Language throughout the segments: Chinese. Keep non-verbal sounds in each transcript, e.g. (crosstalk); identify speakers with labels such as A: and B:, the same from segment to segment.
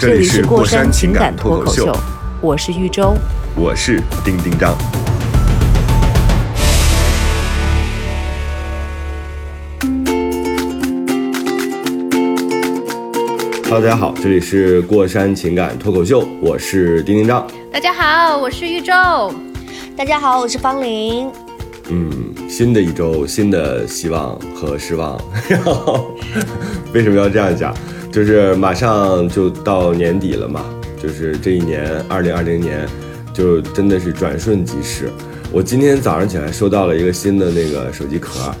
A: 这
B: 这里
A: 里是
B: 过
A: 山
B: 情
A: 感
B: 脱
A: 口秀，
B: 我是豫州。
A: 我是丁丁张。Hello，大家好，这里是过山情感脱口秀，我是丁丁张。
C: 大家好，我是豫州。
D: 大家好，我是方玲。
A: 嗯，新的一周，新的希望和失望。然 (laughs) 后为什么要这样讲？就是马上就到年底了嘛，就是这一年，二零二零年，就真的是转瞬即逝。我今天早上起来收到了一个新的那个手机壳，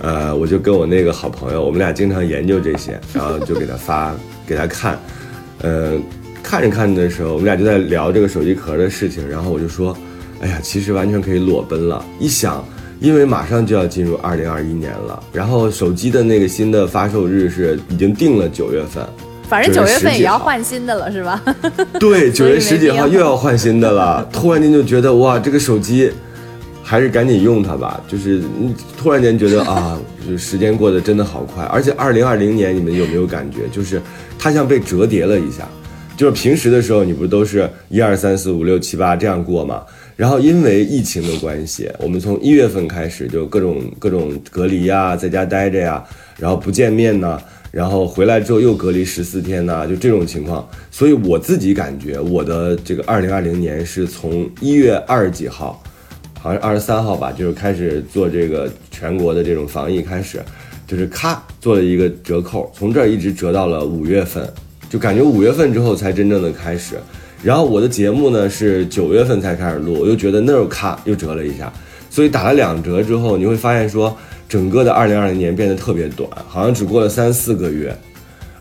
A: 呃，我就跟我那个好朋友，我们俩经常研究这些，然后就给他发 (laughs) 给他看，呃，看着看着的时候，我们俩就在聊这个手机壳的事情，然后我就说，哎呀，其实完全可以裸奔了。一想，因为马上就要进入二零二一年了，然后手机的那个新的发售日是已经定了九月份，
C: 反正
A: 九月
C: 份也要换新的了，是吧？(laughs)
A: 对，九月十几号又要换新的了，(laughs) 突然间就觉得哇，这个手机还是赶紧用它吧。就是嗯突然间觉得 (laughs) 啊，就时间过得真的好快，而且二零二零年你们有没有感觉，就是它像被折叠了一下。就是平时的时候，你不都是一二三四五六七八这样过吗？然后因为疫情的关系，我们从一月份开始就各种各种隔离呀，在家待着呀，然后不见面呢，然后回来之后又隔离十四天呐，就这种情况。所以我自己感觉我的这个二零二零年是从一月二十几号，好像二十三号吧，就是开始做这个全国的这种防疫开始，就是咔做了一个折扣，从这儿一直折到了五月份，就感觉五月份之后才真正的开始。然后我的节目呢是九月份才开始录，我就觉得那儿咔又折了一下，所以打了两折之后，你会发现说整个的二零二零年变得特别短，好像只过了三四个月。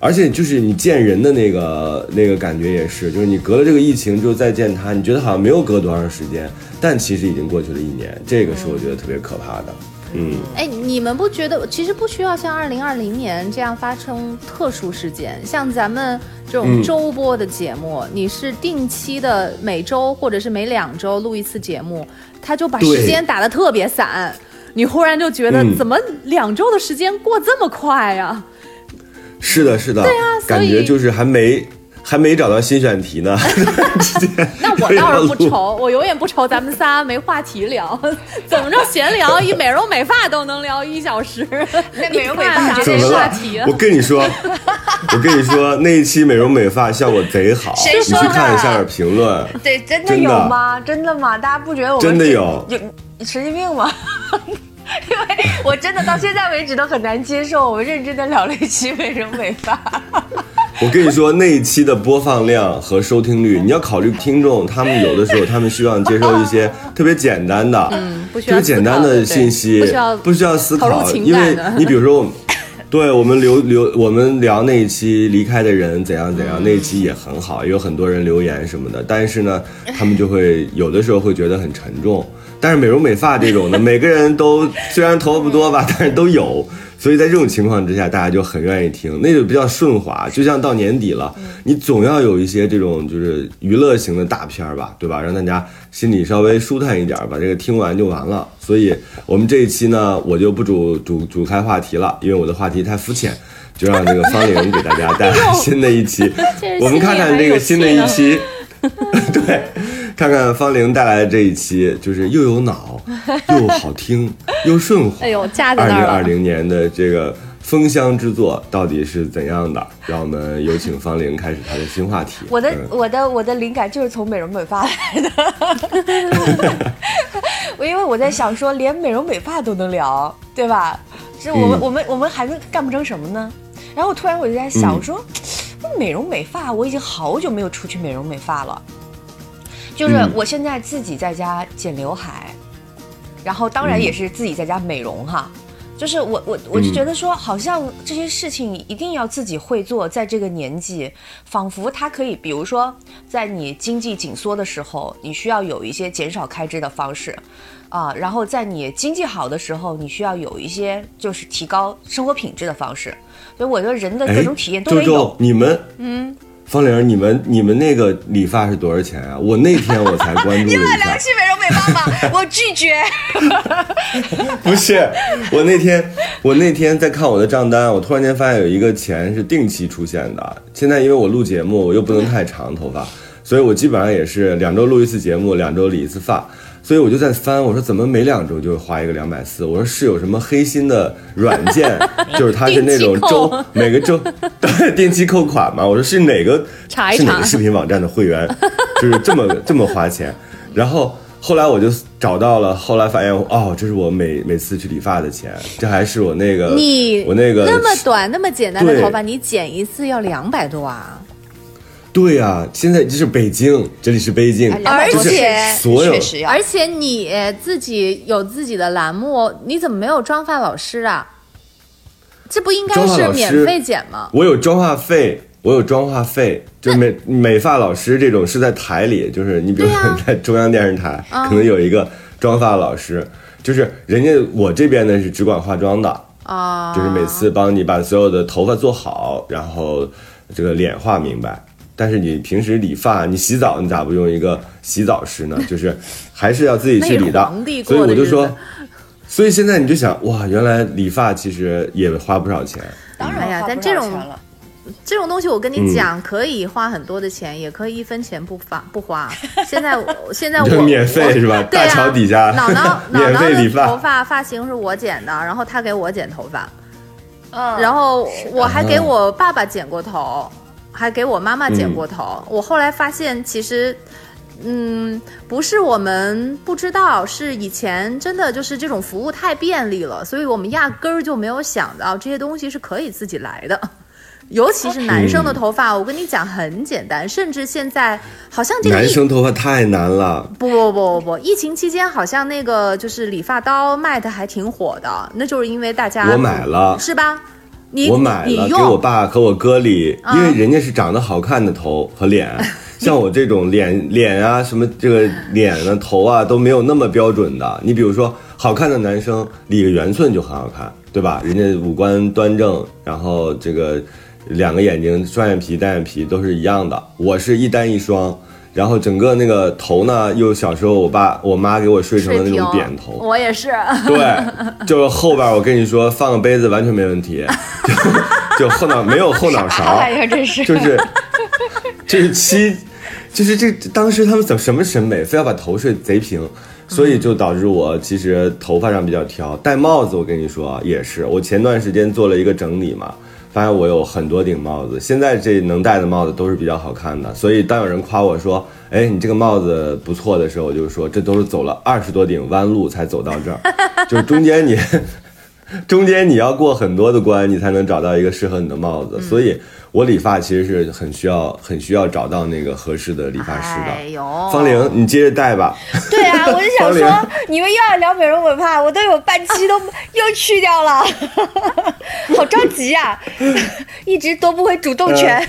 A: 而且就是你见人的那个那个感觉也是，就是你隔了这个疫情之后再见他，你觉得好像没有隔多长时间，但其实已经过去了一年，这个是我觉得特别可怕的。嗯，
C: 哎，你们不觉得其实不需要像二零二零年这样发生特殊事件？像咱们这种
A: 嗯。
C: 周播的节目，你是定期的每周或者是每两周录一次节目，他就把时间打得特别散，你忽然就觉得
A: 嗯。
C: 怎么两周的时间过这么快呀、
A: 是的，是的，对
C: 啊所以
A: 感觉就是还没还没找到新选题呢，(laughs)
C: 那我倒是不愁，我永远不愁咱们仨没话题聊，怎么着闲聊一美容美发都能聊一小时。(laughs)
D: 那美容美发
C: 这
A: 怎么了
C: 话题？啊
A: 我跟你说，我跟你说，(laughs) 那一期美容美发效果贼好，你去
D: 谁说的
A: 看一下评论。
D: 对，真的有吗？真的吗？大家不觉得我们
A: 真的
D: 这
A: 有
D: 有神经病吗？因为我真的到现在为止都很难接受，我们认真的聊了一期美容美发。(laughs)
A: 我跟你说，那一期的播放量和收听率，(laughs) 你要考虑听众，他们有的时候他们希望接受一些特别简单的，
C: 嗯不需
A: 特别
C: 要
A: 简单的信息，
C: 不需要
A: 不需要思考，因为你比如说我们。(laughs) 对我们留留我们聊那一期离开的人怎样怎样，那一期也很好，也有很多人留言什么的。但是呢，他们就会有的时候会觉得很沉重。但是美容美发这种的，(laughs) 每个人都虽然头发不多吧，但是都有，所以在这种情况之下，大家就很愿意听，那就比较顺滑。就像到年底了，你总要有一些这种就是娱乐型的大片儿吧，对吧？让大家心里稍微舒坦一点儿，把这个听完就完了。所以我们这一期呢，我就不主主主开话题了，因为我的话题太肤浅，就让这个方玲给大家带来 (laughs) 新的一期。(laughs) 我们看看这个新的一期，对，看看方玲带来的这一期，就是又有脑，(laughs) 又好听，又顺滑。
C: 哎呦，架在
A: 二零
C: 那儿了。
A: 二零年的这个封箱之作到底是怎样的？让我们有请方玲开始她的新话题。
D: 我的
A: 嗯
D: 我的我的灵感就是从美容美发来的，(laughs) 我因为我在想说，连美容美发都能聊，对吧？这我们、
A: 嗯
D: 我们我们还能干不成什么呢？然后突然我就在想
A: 嗯
D: 说，美容美发，我已经好久没有出去美容美发了，就是
A: 嗯
D: 我现在自己在家剪刘海，然然后当然
A: 嗯
D: 也是自己在家美容哈。就是我我我就觉得说，好像这些事情一定要自己会做，在这个年纪，仿佛它可以，比如说在你经济紧缩的时候，你需要有一些减少开支的方式，啊，然后在你经济好的时候，你需要有一些就是提高生活品质的方式。所以我觉得人的各种体验都得有
A: 周周，。你们，嗯，方玲，你们你们那个理发是多少钱啊？我那天我才关注了 (laughs) 一下，
D: 良心美容美发吗？(laughs) 我拒绝。
A: 不是，我那天我那天在看我的账单，我突然间发现有一个钱是定期出现的。现在因为我录节目，我又不能太长头发，所以我基本上也是两周录一次节目，两周理一次发。所以我就在翻，我说怎么每两周就花一个两百四？我说是有什么黑心的软件，(laughs) 就是它是那种周每个周对定期扣款嘛？我说是哪个
C: 查一查
A: 是哪个视频网站的会员，就是这么这么花钱。然后后来我就找到了，后来发现哦，这是我每每次去理发的钱，这还是我那个
C: 你
A: 我那个
C: 那么短那么简单的头发，你剪一次要两百多啊！
A: 对呀、现在这是北京，这里是北京，
C: 而
A: 就是
C: 且而且你自己有自己的栏目，你怎么没有妆发老师啊？这不应该是免费剪吗？
A: 我有妆化费，我有妆化费，就美美发老师这种是在台里，就是你比如说 (laughs) 在中央电视台，
C: 啊
A: 可能有一个妆发老师，就是人家我这边呢是只管化妆的，
C: 啊，
A: 就是每次帮你把所有的头发做好，然后这个脸画明白。但是你平时理发，你洗澡，你咋不用一个洗澡师呢？(laughs) 就是还是要自己去理的。所以我就说，所以现在你就想，哇，原来理发其实也花不少钱。
D: 当然
C: 哎呀但这种这种东西，我跟
A: 嗯
C: 你讲，可以花很多的钱，也可以一分钱不花不花。现在我 (laughs) 现在我
A: 免费是吧？大桥底下
C: 姥姥姥
A: 免费理
C: 姥的头
A: 发，
C: 发发型是我剪的，然后他给我剪头发，
D: 嗯，
C: 然后我还给我爸爸剪过头，还给我妈妈剪过头。我后来发现，其实，嗯，不是我们不知道，是以前真的就是这种服务太便利了，所以我们压根儿就没有想到这些东西是可以自己来的。(laughs) 尤其是男生的头发，我跟你讲很简单，甚至现在好像这个
A: 男生头发太难了。
C: 不不不不不，疫情期间好像那个就是理发刀卖的还挺火的，那就是因为大家
A: 我买了
C: 是吧？你
A: 我买了，给我爸和我哥理，
C: 啊
A: 因为人家是长得好看的头和脸，(laughs) 像我这种脸脸啊什么这个脸啊头啊都没有那么标准的。你比如说好看的男生理个圆寸就很好看，对吧？人家五官端正，然后这个两个眼睛双眼皮单眼皮都是一样的，我是一单一双。然后整个那个头呢，又小时候我爸我妈给我睡成了那种扁头，
C: 我也是。
A: 对，就是后边我跟你说放个杯子完全没问题，(laughs) 就就后脑没有后脑勺，
D: 哎呀，真是
A: 就是就是七，就是这当时他们怎么什么审美，非要把头睡贼平，所以就导致我其实头发上比较挑。戴帽子，我跟你说啊也是，我前段时间做了一个整理嘛。发现我有很多顶帽子，现在这能戴的帽子都是比较好看的，所以当有人夸我说：“哎，你这个帽子不错”的时候，我就说这都是走了二十多顶弯路才走到这儿，(laughs) 就是中间你中间你要过很多的关，你才能找到一个适合你的帽子。所以，我理发其实是很需要、很需要找到那个合适的理发师的。
C: 哎呦，
A: 方玲，你接着带吧。
D: 对啊，我就想 (laughs) 说，你们又要聊美容美发，我都有半期都又去掉了，(laughs) 好着急啊、一直夺不回主动权。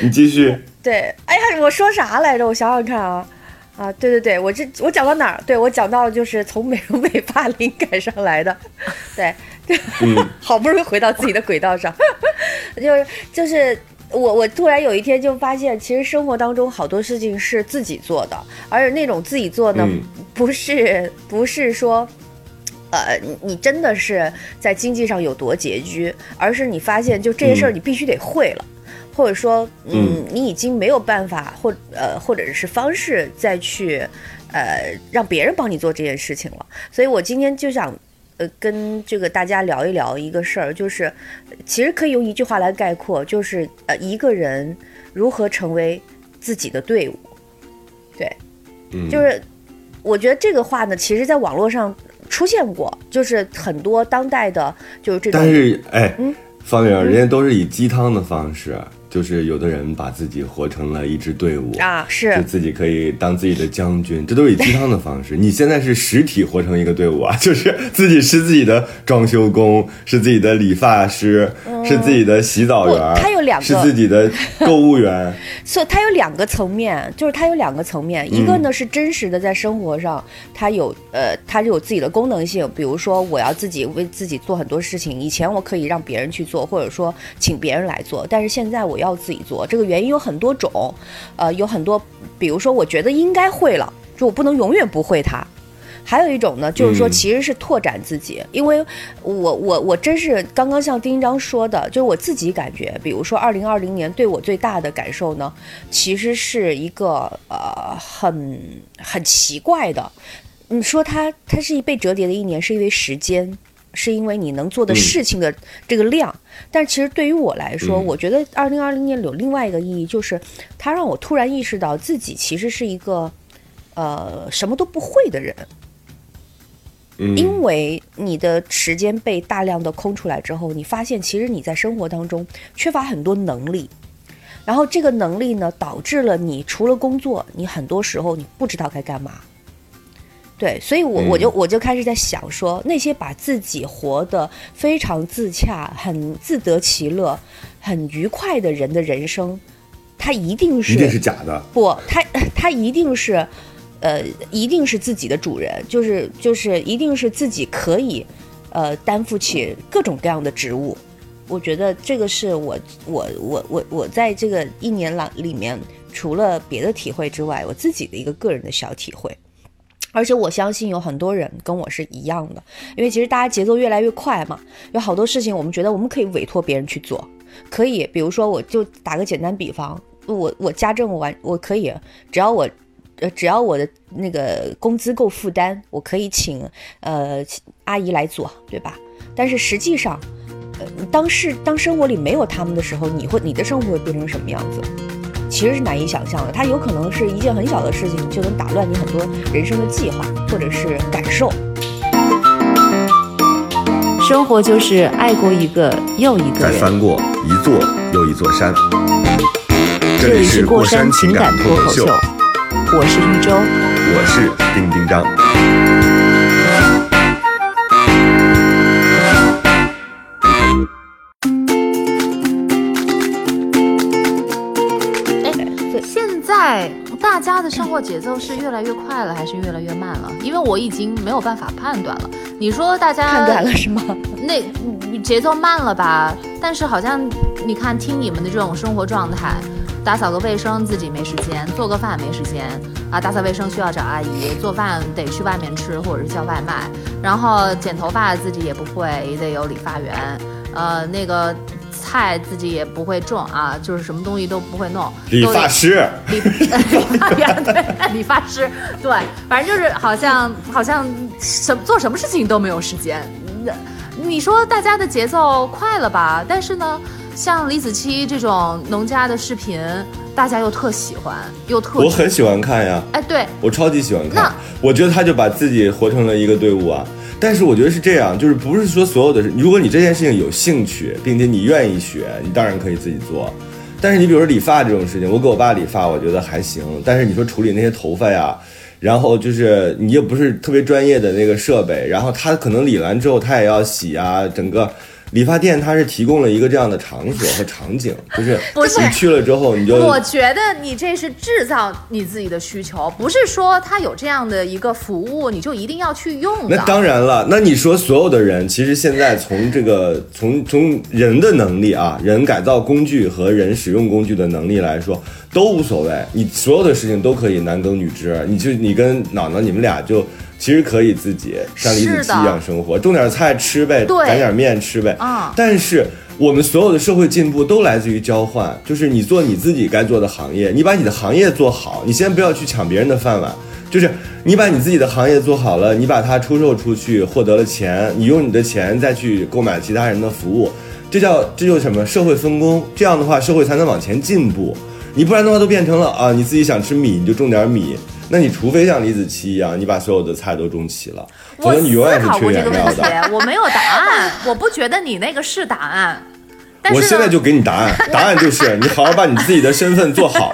A: 你继续。
D: 对，哎呀，我说啥来着？我想想看啊，啊，对对对，我这我讲到哪儿？对我讲到就是从美容美发灵感上来的，对，
A: 嗯，(laughs)
D: 好不容易回到自己的轨道上，(laughs) 就是就是我我突然有一天就发现，其实生活当中好多事情是自己做的，而且那种自己做呢，
A: 嗯。
D: 不是不是说。呃，你你真的是在经济上有多拮据，而是你发现就这些事儿
A: 嗯。
D: 你必须得会了，或者说，嗯
A: 嗯，
D: 你已经没有办法或呃或者是方式再去呃让别人帮你做这件事情了。所以我今天就想呃跟这个大家聊一聊一个事儿，就是其实可以用一句话来概括，就是呃一个人如何成为自己的队伍。对，
A: 嗯，
D: 就是我觉得这个话呢，其实在网络上出现过，就是很多当代的，就是这种
A: 但是哎
D: 嗯，
A: 方玲，人家都是以鸡汤的方式，就是有的人把自己活成了一支队伍
D: 啊，是
A: 就是自己可以当自己的将军，这都是以鸡汤的方式。你现在是实体活成一个队伍啊，(laughs) 就是自己是自己的装修工，是自己的理发师，是自己的洗澡员，
D: 他有两个
A: 是自己的购物员。(laughs)
D: 所以它有两个层面，就是它有两个层面，一个呢是真实的在生活上，它有呃，它有自己的功能性，比如说我要自己为自己做很多事情，以前我可以让别人去做，或者说请别人来做，但是现在我要自己做，这个原因有很多种，呃，有很多，比如说我觉得应该会了，就我不能永远不会它。还有一种呢，就是说其实是拓展自己，因为我我我真是刚刚像丁章说的，就是我自己感觉，比如说二零二零年对我最大的感受呢，其实是一个呃很很奇怪的，你说它它是一被折叠的一年，是因为时间，是因为你能做的事情的这个量，但其实对于我来说，我觉得二零二零年有另外一个意义，就是它让我突然意识到自己其实是一个呃什么都不会的人。因为你的时间被大量的空出来之后，你发现其实你在生活当中缺乏很多能力，然后这个能力呢，导致了你除了工作，你很多时候你不知道该干嘛。对，所以我我就我就开始在想说，那些把自己活得非常自洽、很自得其乐、很愉快的人的人生，他一定是
A: 一定是假的，
D: 不，他他一定是。呃，一定是自己的主人，就是就是一定是自己可以，呃，担负起各种各样的职务。我觉得这个是我我我我我在这个一年来里面，除了别的体会之外，我自己的一个个人的小体会。而且我相信有很多人跟我是一样的，因为其实大家节奏越来越快嘛，有好多事情我们觉得我们可以委托别人去做，可以，比如说我就打个简单比方，我我家政完我可以，只要我。呃，只要我的那个工资够负担，我可以请呃阿姨来做，对吧？但是实际上，呃，当是当生活里没有他们的时候，你会你的生活会变成什么样子？其实是难以想象的。它有可能是一件很小的事情，就能打乱你很多人生的计划或者是感受。
B: 生活就是爱过一个又一个人，
A: 再翻过一座又一座山。
B: 这里是过山情感脱口秀。我是玉州，
A: 我是丁丁张。
C: 大家的生活节奏是越来越快了，还是越来越慢了？因为我已经没有办法判断了。你说大家
D: 判断了是吗？
C: 那节奏慢了吧？但是好像你看，听你们的这种生活状态。打扫个卫生自己没时间，做个饭没时间啊！打扫卫生需要找阿姨，做饭得去外面吃或者是叫外卖。然后剪头发自己也不会，也得有理发员。呃，那个菜自己也不会种啊，就是什么东西都不会弄。
A: 理发师，(laughs)
C: 理理发员 (laughs) 对，理发师对，反正就是好像好像什做什么事情都没有时间。你说大家的节奏快了吧？但是呢？像李子柒这种农家的视频，大家又特喜欢，又特
A: 我很喜欢看呀。
C: 哎，对
A: 我超级喜欢看。我觉得他就把自己活成了一个队伍啊。但是我觉得是这样，就是不是说所有的事，如果你这件事情有兴趣，并且你愿意学，你当然可以自己做。但是你比如说理发这种事情，我给我爸理发，我觉得还行。但是你说处理那些头发呀，然后就是你又不是特别专业的那个设备，然后他可能理完之后他也要洗啊，整个。理发店它是提供了一个这样的场所和场景，(laughs) 就是你去了之后你就。
C: 我觉得你这是制造你自己的需求，不是说他有这样的一个服务你就一定要去用。
A: 那当然了，那你说所有的人其实现在从这个从从人的能力啊，人改造工具和人使用工具的能力来说都无所谓，你所有的事情都可以男耕女织，你就你跟脑脑你们俩就。其实可以自己像李子柒一样生活，种点菜吃呗，擀点面吃呗。啊！但是我们所有的社会进步都来自于交换，就是你做你自己该做的行业，你把你的行业做好，你先不要去抢别人的饭碗，就是你把你自己的行业做好了，你把它出售出去，获得了钱，你用你的钱再去购买其他人的服务，这叫这就是什么社会分工？这样的话社会才能往前进步。你不然的话都变成了啊，你自己想吃米你就种点米。那你除非像李子柒一样，你把所有的菜都种齐了，否则你永远是缺原料的。
C: 我没有答案，我不觉得你那个是答案。但是
A: 我现在就给你答案，答案就是你好好把你自己的身份做好。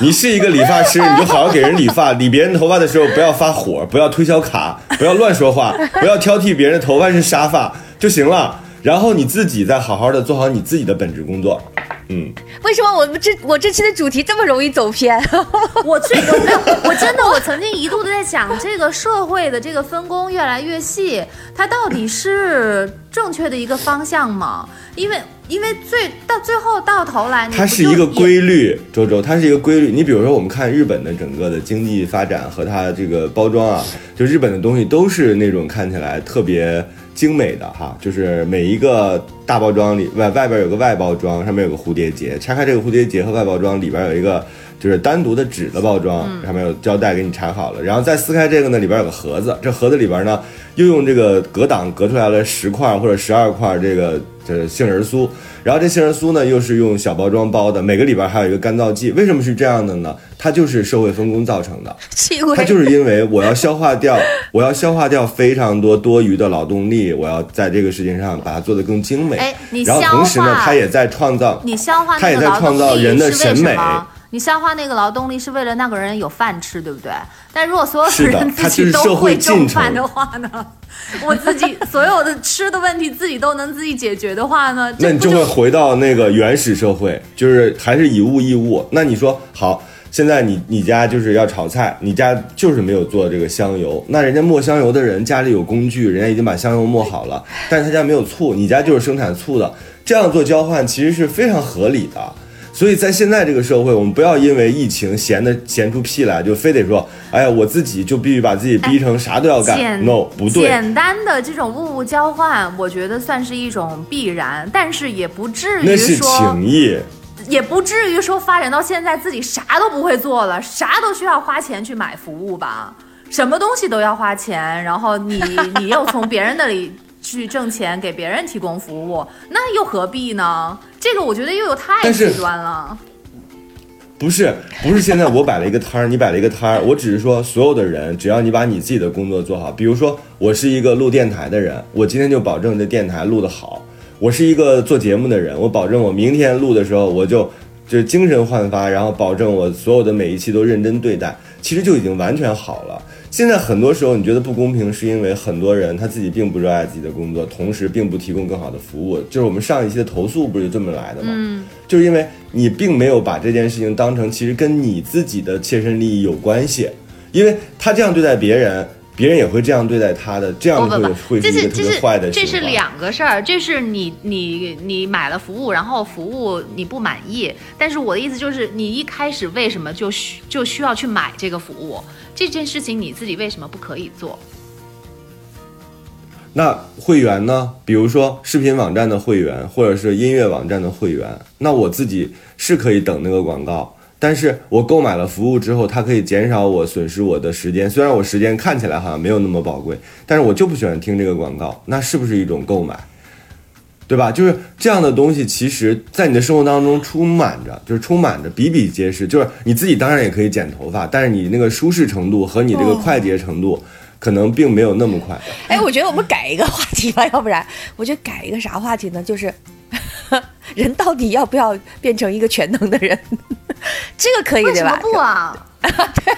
A: 你是一个理发师，你就好好给人理发，理别人头发的时候不要发火，不要推销卡，不要乱说话，不要挑剔别人的头发是沙发就行了。然后你自己再好好的做好你自己的本职工作。嗯，
D: 为什么我们这我这期的主题这么容易走偏？(laughs)
C: 我最有没有？我真的，我曾经一度的在想，这个社会的这个分工越来越细，它到底是正确的一个方向吗？因为，因为最到最后到头来，
A: 它是一个规律，周周，它是一个规律。你比如说，我们看日本的整个的经济发展和它这个包装啊，就日本的东西都是那种看起来特别精美的哈，就是每一个大包装里外外边有个外包装，上面有个蝴蝶结，拆开这个蝴蝶结和外包装里边有一个。就是单独的纸的包装，上面有胶带给你缠好了，然后再撕开这个呢，里边有个盒子，这盒子里边呢又用这个隔挡隔出来了十块或者十二块这个这杏仁酥，然后这杏仁酥呢又是用小包装包的，每个里边还有一个干燥剂，为什么是这样的呢？它就是社会分工造成的，它就是因为我要消化掉，(laughs) 我要消化掉非常多多余的劳动力，我要在这个事情上把它做得更精美。
C: 哎你
A: 然后同时，呢它也在创造，
C: 你消化
A: 它也在创造人的审美。
C: 你消化那个劳动力是为了那个人有饭吃，对不对？但如果所有
A: 是的
C: 人自己都
A: 会
C: 会种饭的话呢，(laughs) 我自己所有的吃的问题自己都能自己解决的话呢，(laughs)
A: 那你
C: 就
A: 会回到那个原始社会，就是还是以物易物。那你说好，现在你你家就是要炒菜，你家就是没有做这个香油，那人家磨香油的人家里有工具，人家已经把香油磨好了，但是他家没有醋，你家就是生产醋的，这样做交换其实是非常合理的。所以在现在这个社会，我们不要因为疫情闲的闲出屁来，就非得说，哎呀，我自己就必须把自己逼成啥都要干。
C: 简
A: no，不对。
C: 简单的这种物物交换，我觉得算是一种必然，但是也不至于
A: 那是
C: 说
A: 情谊，
C: 也不至于说发展到现在自己啥都不会做了，啥都需要花钱去买服务吧？什么东西都要花钱，然后你 (laughs) 你又从别人那里去挣钱，给别人提供服务，那又何必呢？这个我觉得又有太极端了。
A: 不是，不是现在我摆了一个摊儿，你摆了一个摊儿，我只是说所有的人，只要你把你自己的工作做好，比如说我是一个录电台的人，我今天就保证这电台录得好；我是一个做节目的人，我保证我明天录的时候我就就精神焕发，然后保证我所有的每一期都认真对待，其实就已经完全好了。现在很多时候你觉得不公平，是因为很多人他自己并不热爱自己的工作，同时并不提供更好的服务。就是我们上一期的投诉不是就这么来的吗？嗯，就是因为你并没有把这件事情当成其实跟你自己的切身利益有关系，因为他这样对待别人，别人也会这样对待他的，这样会会是一个坏的
C: 这是两个事儿，这是你你你买了服务，然后服务你不满意，但是我的意思就是，你一开始为什么就需就需要去买这个服务？这件事情你自己为什么不可以做？
A: 那会员呢？比如说视频网站的会员，或者是音乐网站的会员，那我自己是可以等那个广告，但是我购买了服务之后，它可以减少我损失我的时间。虽然我时间看起来好像没有那么宝贵，但是我就不喜欢听这个广告，那是不是一种购买？对吧？就是这样的东西，其实在你的生活当中充满着，就是充满着比比皆是。就是你自己当然也可以剪头发，但是你那个舒适程度和你这个快捷程度，可能并没有那么快。
D: 哎，我觉得我们改一个话题吧，要不然我觉得改一个啥话题呢？就是 (laughs) 人到底要不要变成一个全能的人？(laughs) 这个可以对吧？
C: 不啊？(laughs)
D: 对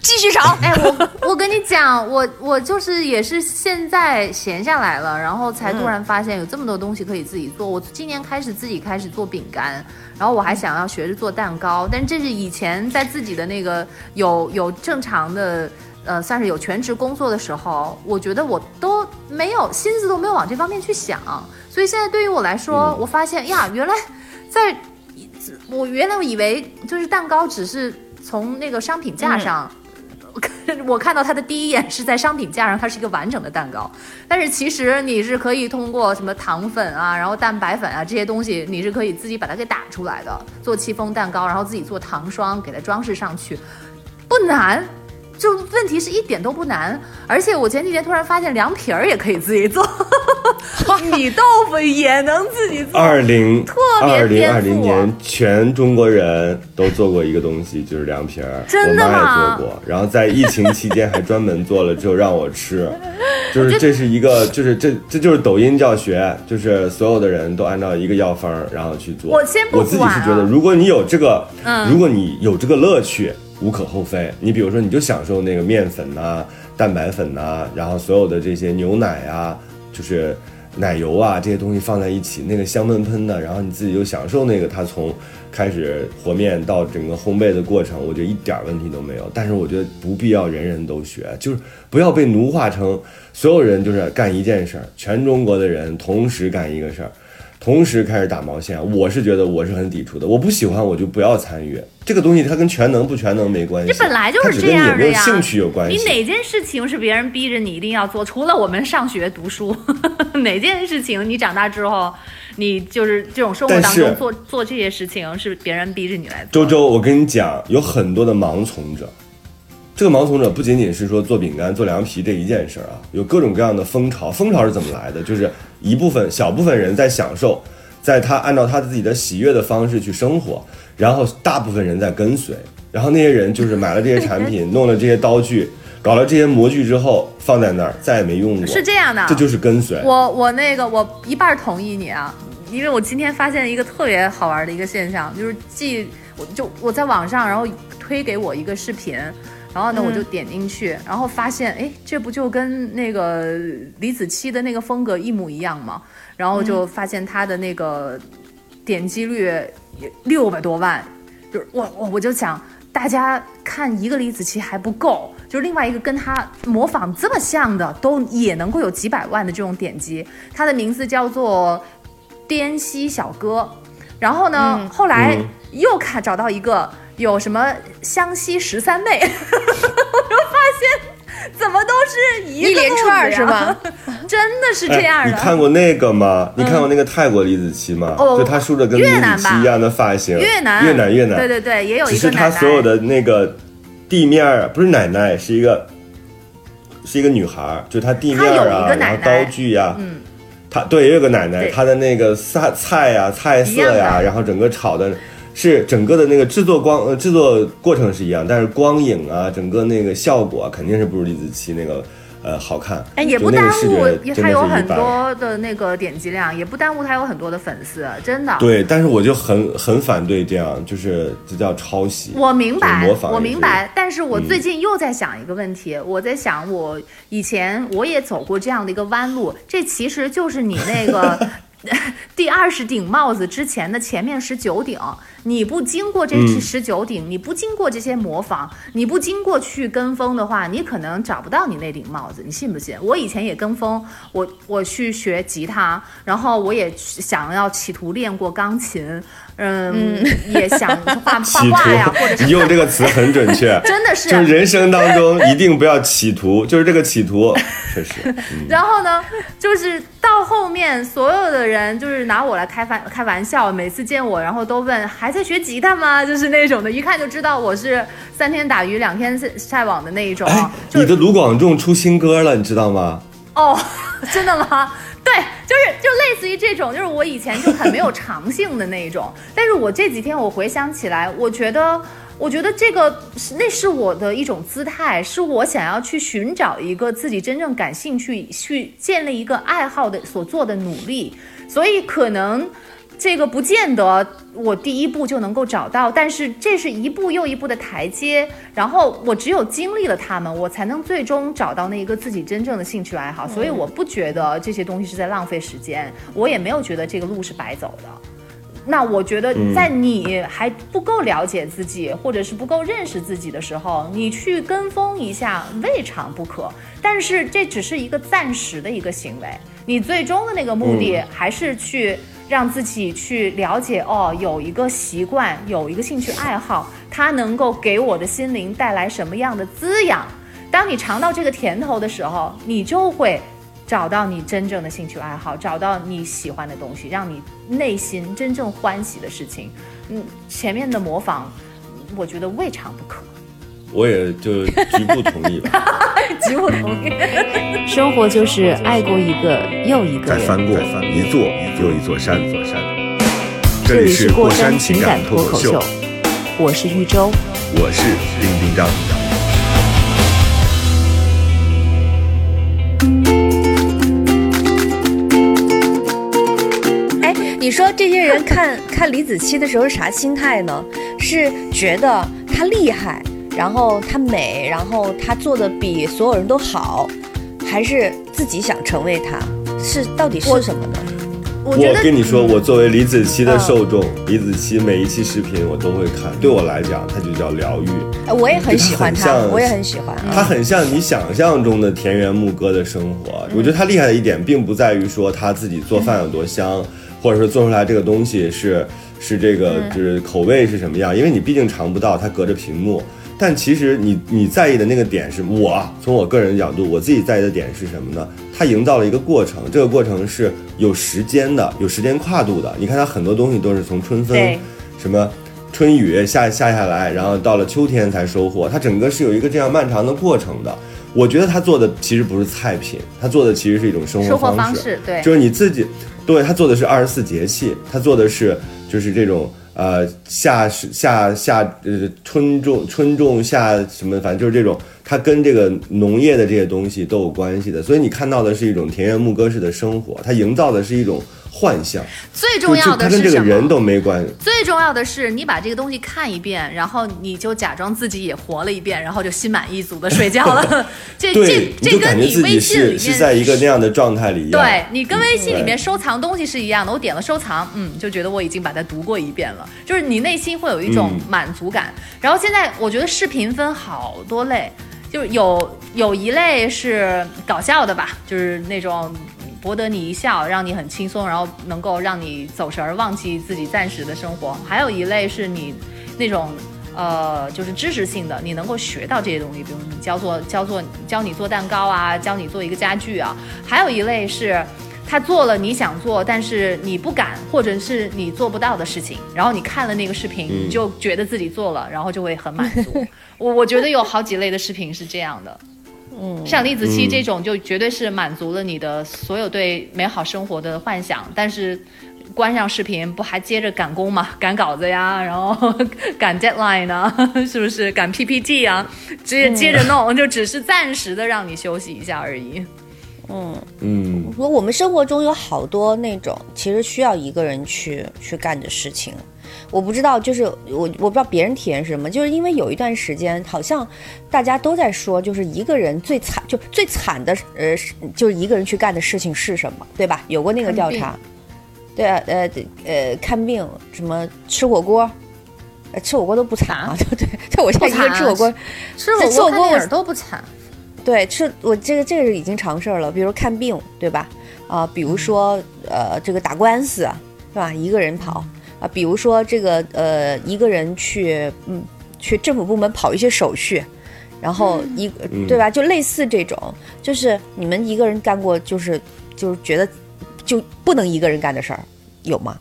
D: 继续吵。
C: 哎，我我跟你讲，我我就是也是现在闲下来了，然后才突然发现有这么多东西可以自己做。我今年开始自己开始做饼干，然后我还想要学着做蛋糕，但这是以前在自己的那个有有正常的。呃，算是有全职工作的时候，我觉得我都没有心思都没有往这方面去想，所以现在对于我来说，我发现呀，原来在我原来我以为就是蛋糕只是从那个商品架上。(laughs) 我看到它的第一眼是在商品架上，它是一个完整的蛋糕，但是其实你是可以通过什么糖粉啊，然后蛋白粉啊这些东西，你是可以自己把它给打出来的，做戚风蛋糕，然后自己做糖霜给它装饰上去，不难，就问题是一点都不难，而且我前几天突然发现凉皮儿也可以自己做，(laughs) 米豆腐也能自己做。
A: 二零
C: 特别
A: 二零二零年，全中国人都做过一个东西，就是凉皮儿。
C: 真的
A: 我妈也做过，然后在疫情期间还专门做了之后让我吃，(laughs) 就是这是一个，就是这这就是抖音教学，就是所有的人都按照一个药方儿然后去做。
C: 我先不
A: 我自己是觉得，
C: 啊
A: 如果你有这个，
C: 嗯
A: 如果你有这个乐趣，无可厚非。你比如说，你就享受那个面粉呐、蛋白粉呐、然后所有的这些牛奶啊，就是奶油啊这些东西放在一起，那个香喷喷的，然后你自己就享受那个它从开始和面到整个烘焙的过程，我觉得一点问题都没有。但是我觉得不必要人人都学，就是不要被奴化成所有人就是干一件事儿，全中国的人同时干一个事儿。同时开始打毛线，我是觉得我是很抵触的。我不喜欢，我就不要参与这个东西，它跟全能不全能没关系。
C: 这本来就是这样的呀。
A: 没有兴趣有关系。
C: 你哪件事情是别人逼着你一定要做？除了我们上学读书，(laughs) 哪件事情你长大之后，你就是这种生活当中做做这些事情是别人逼着你来做？
A: 周周，我跟你讲，有很多的盲从者。这个盲从者不仅仅是说做饼干、做凉皮这一件事儿啊，有各种各样的风潮。风潮是怎么来的？就是一部分小部分人在享受，在他按照他自己的喜悦的方式去生活，然后大部分人在跟随。然后那些人就是买了这些产品，弄了这些刀具，搞了这些模具之后放在那儿，再也没用过。
C: 是这样的，
A: 这就是跟随。
C: 我我那个我一半儿同意你啊，因为我今天发现一个特别好玩的一个现象，就是既我就我在网上，然后推给我一个视频，然后呢我就点进去，然后发现哎，这不就跟那个李子柒的那个风格一模一样吗？然后就发现他的那个点击率也六百多万，就是我我我就想，大家看一个李子柒还不够，就是另外一个跟他模仿这么像的，都也能够有几百万的这种点击。他的名字叫做滇西小哥，然后呢，后来
A: 嗯
C: 又看找到一个有什么湘西十三妹，(laughs) 我就发现怎么都是一个
D: 一连串是吧？(laughs)
C: 真的是这样
A: 哎。你。看过那个吗？你看过那个泰国李子柒吗？
C: 哦
A: 就她梳着跟李子柒一样的发型，
C: 越南，
A: 越南，越南。
C: 对对对，也有
A: 只是
C: 一个奶奶。
A: 她所有的那个地面儿不是奶奶，是一个是一个女孩儿，就她地面儿啊，然后刀具呀、
C: 嗯，
A: 她对也有个奶奶，
C: 对
A: 她的那个菜菜呀、菜色呀，
C: 的
A: 然后整个炒的。是整个的那个制作光呃制作过程是一样，但是光影啊，整个那个效果啊肯定是不如李子柒那个呃好看。
C: 哎，也不耽误
A: 真的
C: 它有很。多的那个点击量，也不耽误他有很多的粉丝，真的。
A: 对，但是我就很很反对这样，就是这叫抄袭。
C: 我明白我明白，但是我
A: 嗯
C: 最近又在想一个问题，我在想，我以前我也走过这样的一个弯路，这其实就是你那个 (laughs) 第二十顶帽子之前的前面十九顶，你不经过这
A: 嗯
C: 十九顶，你不经过这些模仿，你不经过去跟风的话，你可能找不到你那顶帽子，你信不信？我以前也跟风，我我去学吉他，然后我也想要企图练过钢琴，嗯，也想 (laughs) 画画
A: 企
C: 画呀，或者，是
A: 你用这个词很准确，(laughs)
C: 真的是
A: 就是人生当中一定不要企图，就是这个企图，确实，(laughs) 嗯
C: 然后呢，就是到后面所有的人就是拿我来开玩开玩笑，每次见我，然后都问还在学吉他吗？就是那种的，一看就知道我是三天打鱼两天晒晒网的那一种。
A: 哎，
C: 就
A: 你的卢广仲出新歌了，你知道吗？
C: 哦，真的吗？对，就是就类似于这种，就是我以前就很没有 (laughs) 长性的那一种，但是我这几天我回想起来，我觉得。我觉得这个是那是我的一种姿态，是我想要去寻找一个自己真正感兴趣、去建立一个爱好的所做的努力，所以可能这个不见得我第一步就能够找到，但是这是一步又一步的台阶，然后我只有经历了他们，我才能最终找到那一个自己真正的兴趣爱好。所以我不觉得这些东西是在浪费时间，我也没有觉得这个路是白走的。那我觉得，在你还不够了解自己，或者是不够认识自己的时候，你去跟风一下未尝不可。但是这只是一个暂时的一个行为，你最终的那个目的还是去让自己去了解哦，有一个习惯，有一个兴趣爱好，它能够给我的心灵带来什么样的滋养。当你尝到这个甜头的时候，你就会找到你真正的兴趣爱好，找到你喜欢的东西，让你内心真正欢喜的事情。嗯，前面的模仿，我觉得未尝不可。
A: 我也就局部同意吧。(laughs)
C: 局部同意。(laughs)
B: 生活就是爱过一个又一个人。
A: 再翻过一座又一座山，一座山。
B: 这里是过山情感脱口秀，我是玉州，
A: 我是丁丁张。
D: 哎，你说这些人看看李子柒的时候是啥心态呢？是觉得她厉害，然后她美，然后她做的比所有人都好，还是自己想成为她？是到底是什么呢？
C: 我觉得
A: 跟你说，我作为李子柒的受众，李子柒每一期视频我都会看。对我来讲，它就叫疗愈。
D: 呃我也很喜欢她，我也很喜欢。
A: 它很像你想象中的田园牧歌的生活。我觉得它厉害的一点，并不在于说他自己做饭有多香，或者说做出来这个东西是是这个就是口味是什么样，因为你毕竟尝不到，它隔着屏幕。但其实你你在意的那个点是我从我个人的角度，我自己在意的点是什么呢？它营造了一个过程，这个过程是有时间的，有时间跨度的。你看它很多东西都是从春分，什么春雨下下下来，然后到了秋天才收获，它整个是有一个这样漫长的过程的。我觉得他做的其实不是菜品，他做的其实是一种生
C: 生活
A: 活方
C: 方式对
A: 就是你自己，对他做的是二十四节气，他做的是就是这种呃夏夏夏呃春种春种夏什么，反正就是这种，它跟这个农业的这些东西都有关系的，所以你看到的是一种田园牧歌式的生活，它营造的是一种幻象，
C: 最重要的是什
A: 这个人都
C: 么？
A: 没关系。
C: 最重要的是，你把这个东西看一遍，然后你就假装自己也活了一遍，然后就心满意足的睡觉了。(laughs) 这这这跟你微信里面
A: 是在一个那样的状态里一样。
C: 对你跟微信里面收藏东西是一样的，我点了收藏，嗯，就觉得我已经把它读过一遍了，就是你内心会有一种
A: 嗯
C: 满足感。然后现在我觉得视频分好多类，就是有有一类是搞笑的吧，就是那种。博得你一笑，让你很轻松，然后能够让你走神儿，忘记自己暂时的生活。还有一类是你那种呃，就是知识性的，你能够学到这些东西，比如你教做教做教你做蛋糕啊，教你做一个家具啊。还有一类是。他做了你想做，但是你不敢，或者是你做不到的事情，然后你看了那个视频，
A: 嗯
C: 你就觉得自己做了，然后就会很满足。(laughs) 我我觉得有好几类的视频是这样的，嗯，像李子柒
A: 嗯
C: 这种就绝对是满足了你的所有对美好生活的幻想，但是关上视频不还接着赶工吗？赶稿子呀，然后 (laughs) 赶 deadline 呢，(laughs) 是不是赶 PPT 啊？接接着弄，就只是暂时的让你休息一下而已。
A: 嗯，
D: 我我们生活中有好多那种其实需要一个人去去干的事情，我不知道，就是我我不知道别人体验是什么，就是因为有一段时间好像大家都在说，就是一个人最惨，就最惨的呃，是就是一个人去干的事情是什么，对吧？有过那个调查，对啊，呃呃，看病什么吃火锅。呃，吃火锅都不惨啊，对 (laughs) 对，在我现在一个人吃火锅，
C: 吃火
D: 这吃火锅我
C: 锅看电影都不惨，
D: 对，吃我这个这个已经常事儿了，比如看病，对吧？啊、比如说呃，这个打官司，对吧？一个人跑啊、比如说这个呃，一个人去嗯去政府部门跑一些手续，然后一
A: 嗯
D: 对吧？就类似这种，就是你们一个人干过，就是就是觉得就不能一个人干的事儿，有吗？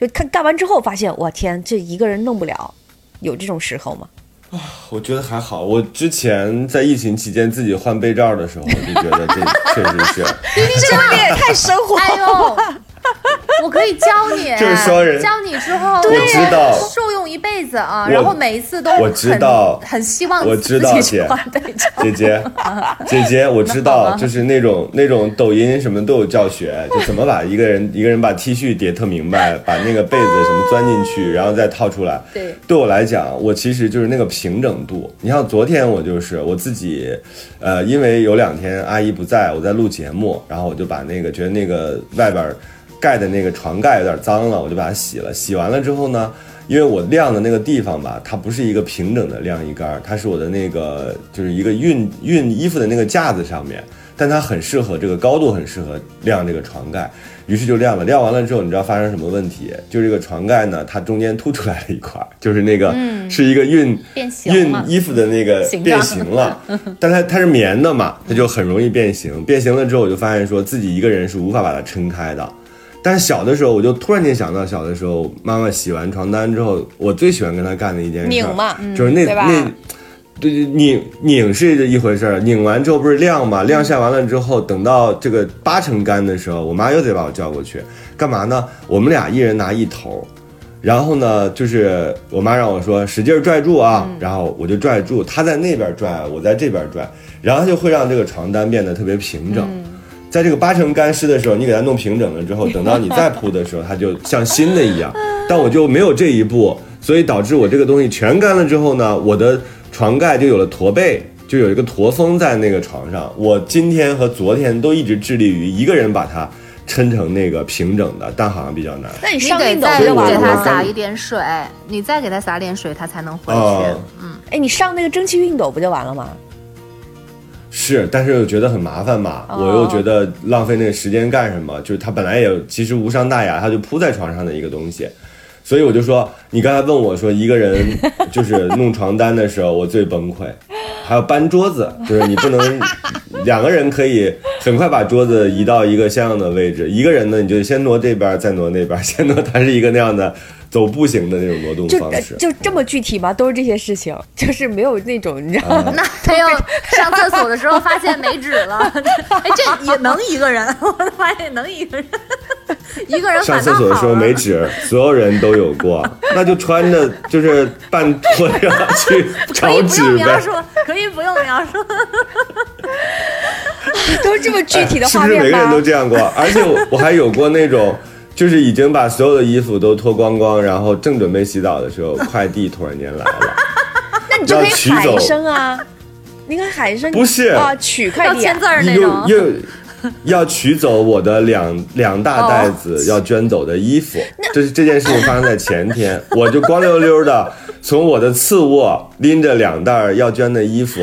D: 就看干完之后发现，我天，这一个人弄不了，有这种时候吗？
A: 啊 (sighs) 我觉得还好。我之前在疫情期间自己换被罩的时候，我就觉得这 (laughs) 确实是。
D: 这个也太生活
C: 哎呦，(laughs) 我可以教你，
A: 就是说人
C: 教你之后，
A: 我知道
C: 受用一辈子啊。然后每一次都
A: 我知道
C: 很很希望
A: 我知道姐。姐姐，(laughs) 姐姐，我知道，就是那种那种抖音什么都有教学，就怎么把一个人一个人把 T 恤叠特明白，(laughs) 把那个被子什么钻进去，然后再套出来。
C: 对，
A: 对我来讲，我其实就是那个平整度。你像昨天我就是我自己，呃，因为有两天阿姨不在，我在录节目，然后我就把那个觉得那个外边盖的那个床盖有点脏了，我就把它洗了。洗完了之后呢，因为我晾的那个地方吧，它不是一个平整的晾衣杆，它是我的那个就是一个熨熨衣服的那个架子上面，但它很适合这个高度，很适合晾这个床盖。于是就晾了，晾完了之后，你知道发生什么问题？就这个床盖呢，它中间凸出来了一块，就是那个、是一个熨熨衣服的那个变形了，(laughs) 但它它是棉的嘛，它就很容易变形。变形了之后，我就发现说自己一个人是无法把它撑开的。但是小的时候，我就突然间想到，小的时候妈妈洗完床单之后，我最喜欢跟她干的一件事儿，
D: 拧嘛
A: 就是那那对，拧拧是一回事儿，拧完之后不是晾嘛？晾晒完了之后，等到这个八成干的时候，我妈又得把我叫过去，干嘛呢？我们俩一人拿一头，然后呢，就是我妈让我说使劲拽住啊，然后我就拽住，她在那边拽，我在这边拽，然后就会让这个床单变得特别平整。在这个八成干湿的时候，你给它弄平整了之后，(laughs) 等到你再铺的时候，它就像新的一样。但我就没有这一步，所以导致我这个东西全干了之后呢，我的床盖就有了驼背，就有一个驼峰在那个床上。我今天和昨天都一直致力于一个人把它抻成那个平整的，但好像比较难。
D: 那你上熨斗就完了吗？
C: 它撒一点水，你再给它撒点水，它才能回去。
A: 嗯
D: 哎，你上那个蒸汽熨斗不就完了吗？
A: 是，但是又觉得很麻烦嘛，
D: 哦
A: 我又觉得浪费那个时间干什么？就是它本来也其实无伤大雅，它就铺在床上的一个东西，所以我就说，你刚才问我说一个人 (laughs) 就是弄床单的时候，我最崩溃，还有搬桌子，就是你不能两个人可以很快把桌子移到一个相应的位置，一个人呢，你就先挪这边，再挪那边，先挪，它是一个那样的走步行的那种挪动方式。
D: 就这么具体吗？都是这些事情，就是没有那种你知道吗？
C: 那他要上厕所的时候发现没纸了，(laughs) 哎，这也能一个人，我发现能一个人，(laughs) 一个人
A: 上
C: 反倒
A: 厕所的时候没纸，所有人都有过，(laughs) 那就穿着就是半脱着去
C: 可
A: 找
C: 以不
A: 纸呗。
C: 用描述，可以不用描述。
D: 都是这么具体的
A: 是
D: 画面吗
A: 不是每个人都？这样过？而且我我还有过那种，就是已经把所有的衣服都脱光光，然后正准备洗澡的时候，快递突然间来了。(laughs)
D: 那你就可以
A: 要取走
D: 喊一声啊，你可以喊一声，
A: 不是。
D: 啊，取快递啊。
C: 要签字那种，
A: 又要取走我的两两大袋子要捐走的衣服，这是这件事情发生在前天，(laughs) 我就光溜溜的从我的次卧拎着两袋要捐的衣服，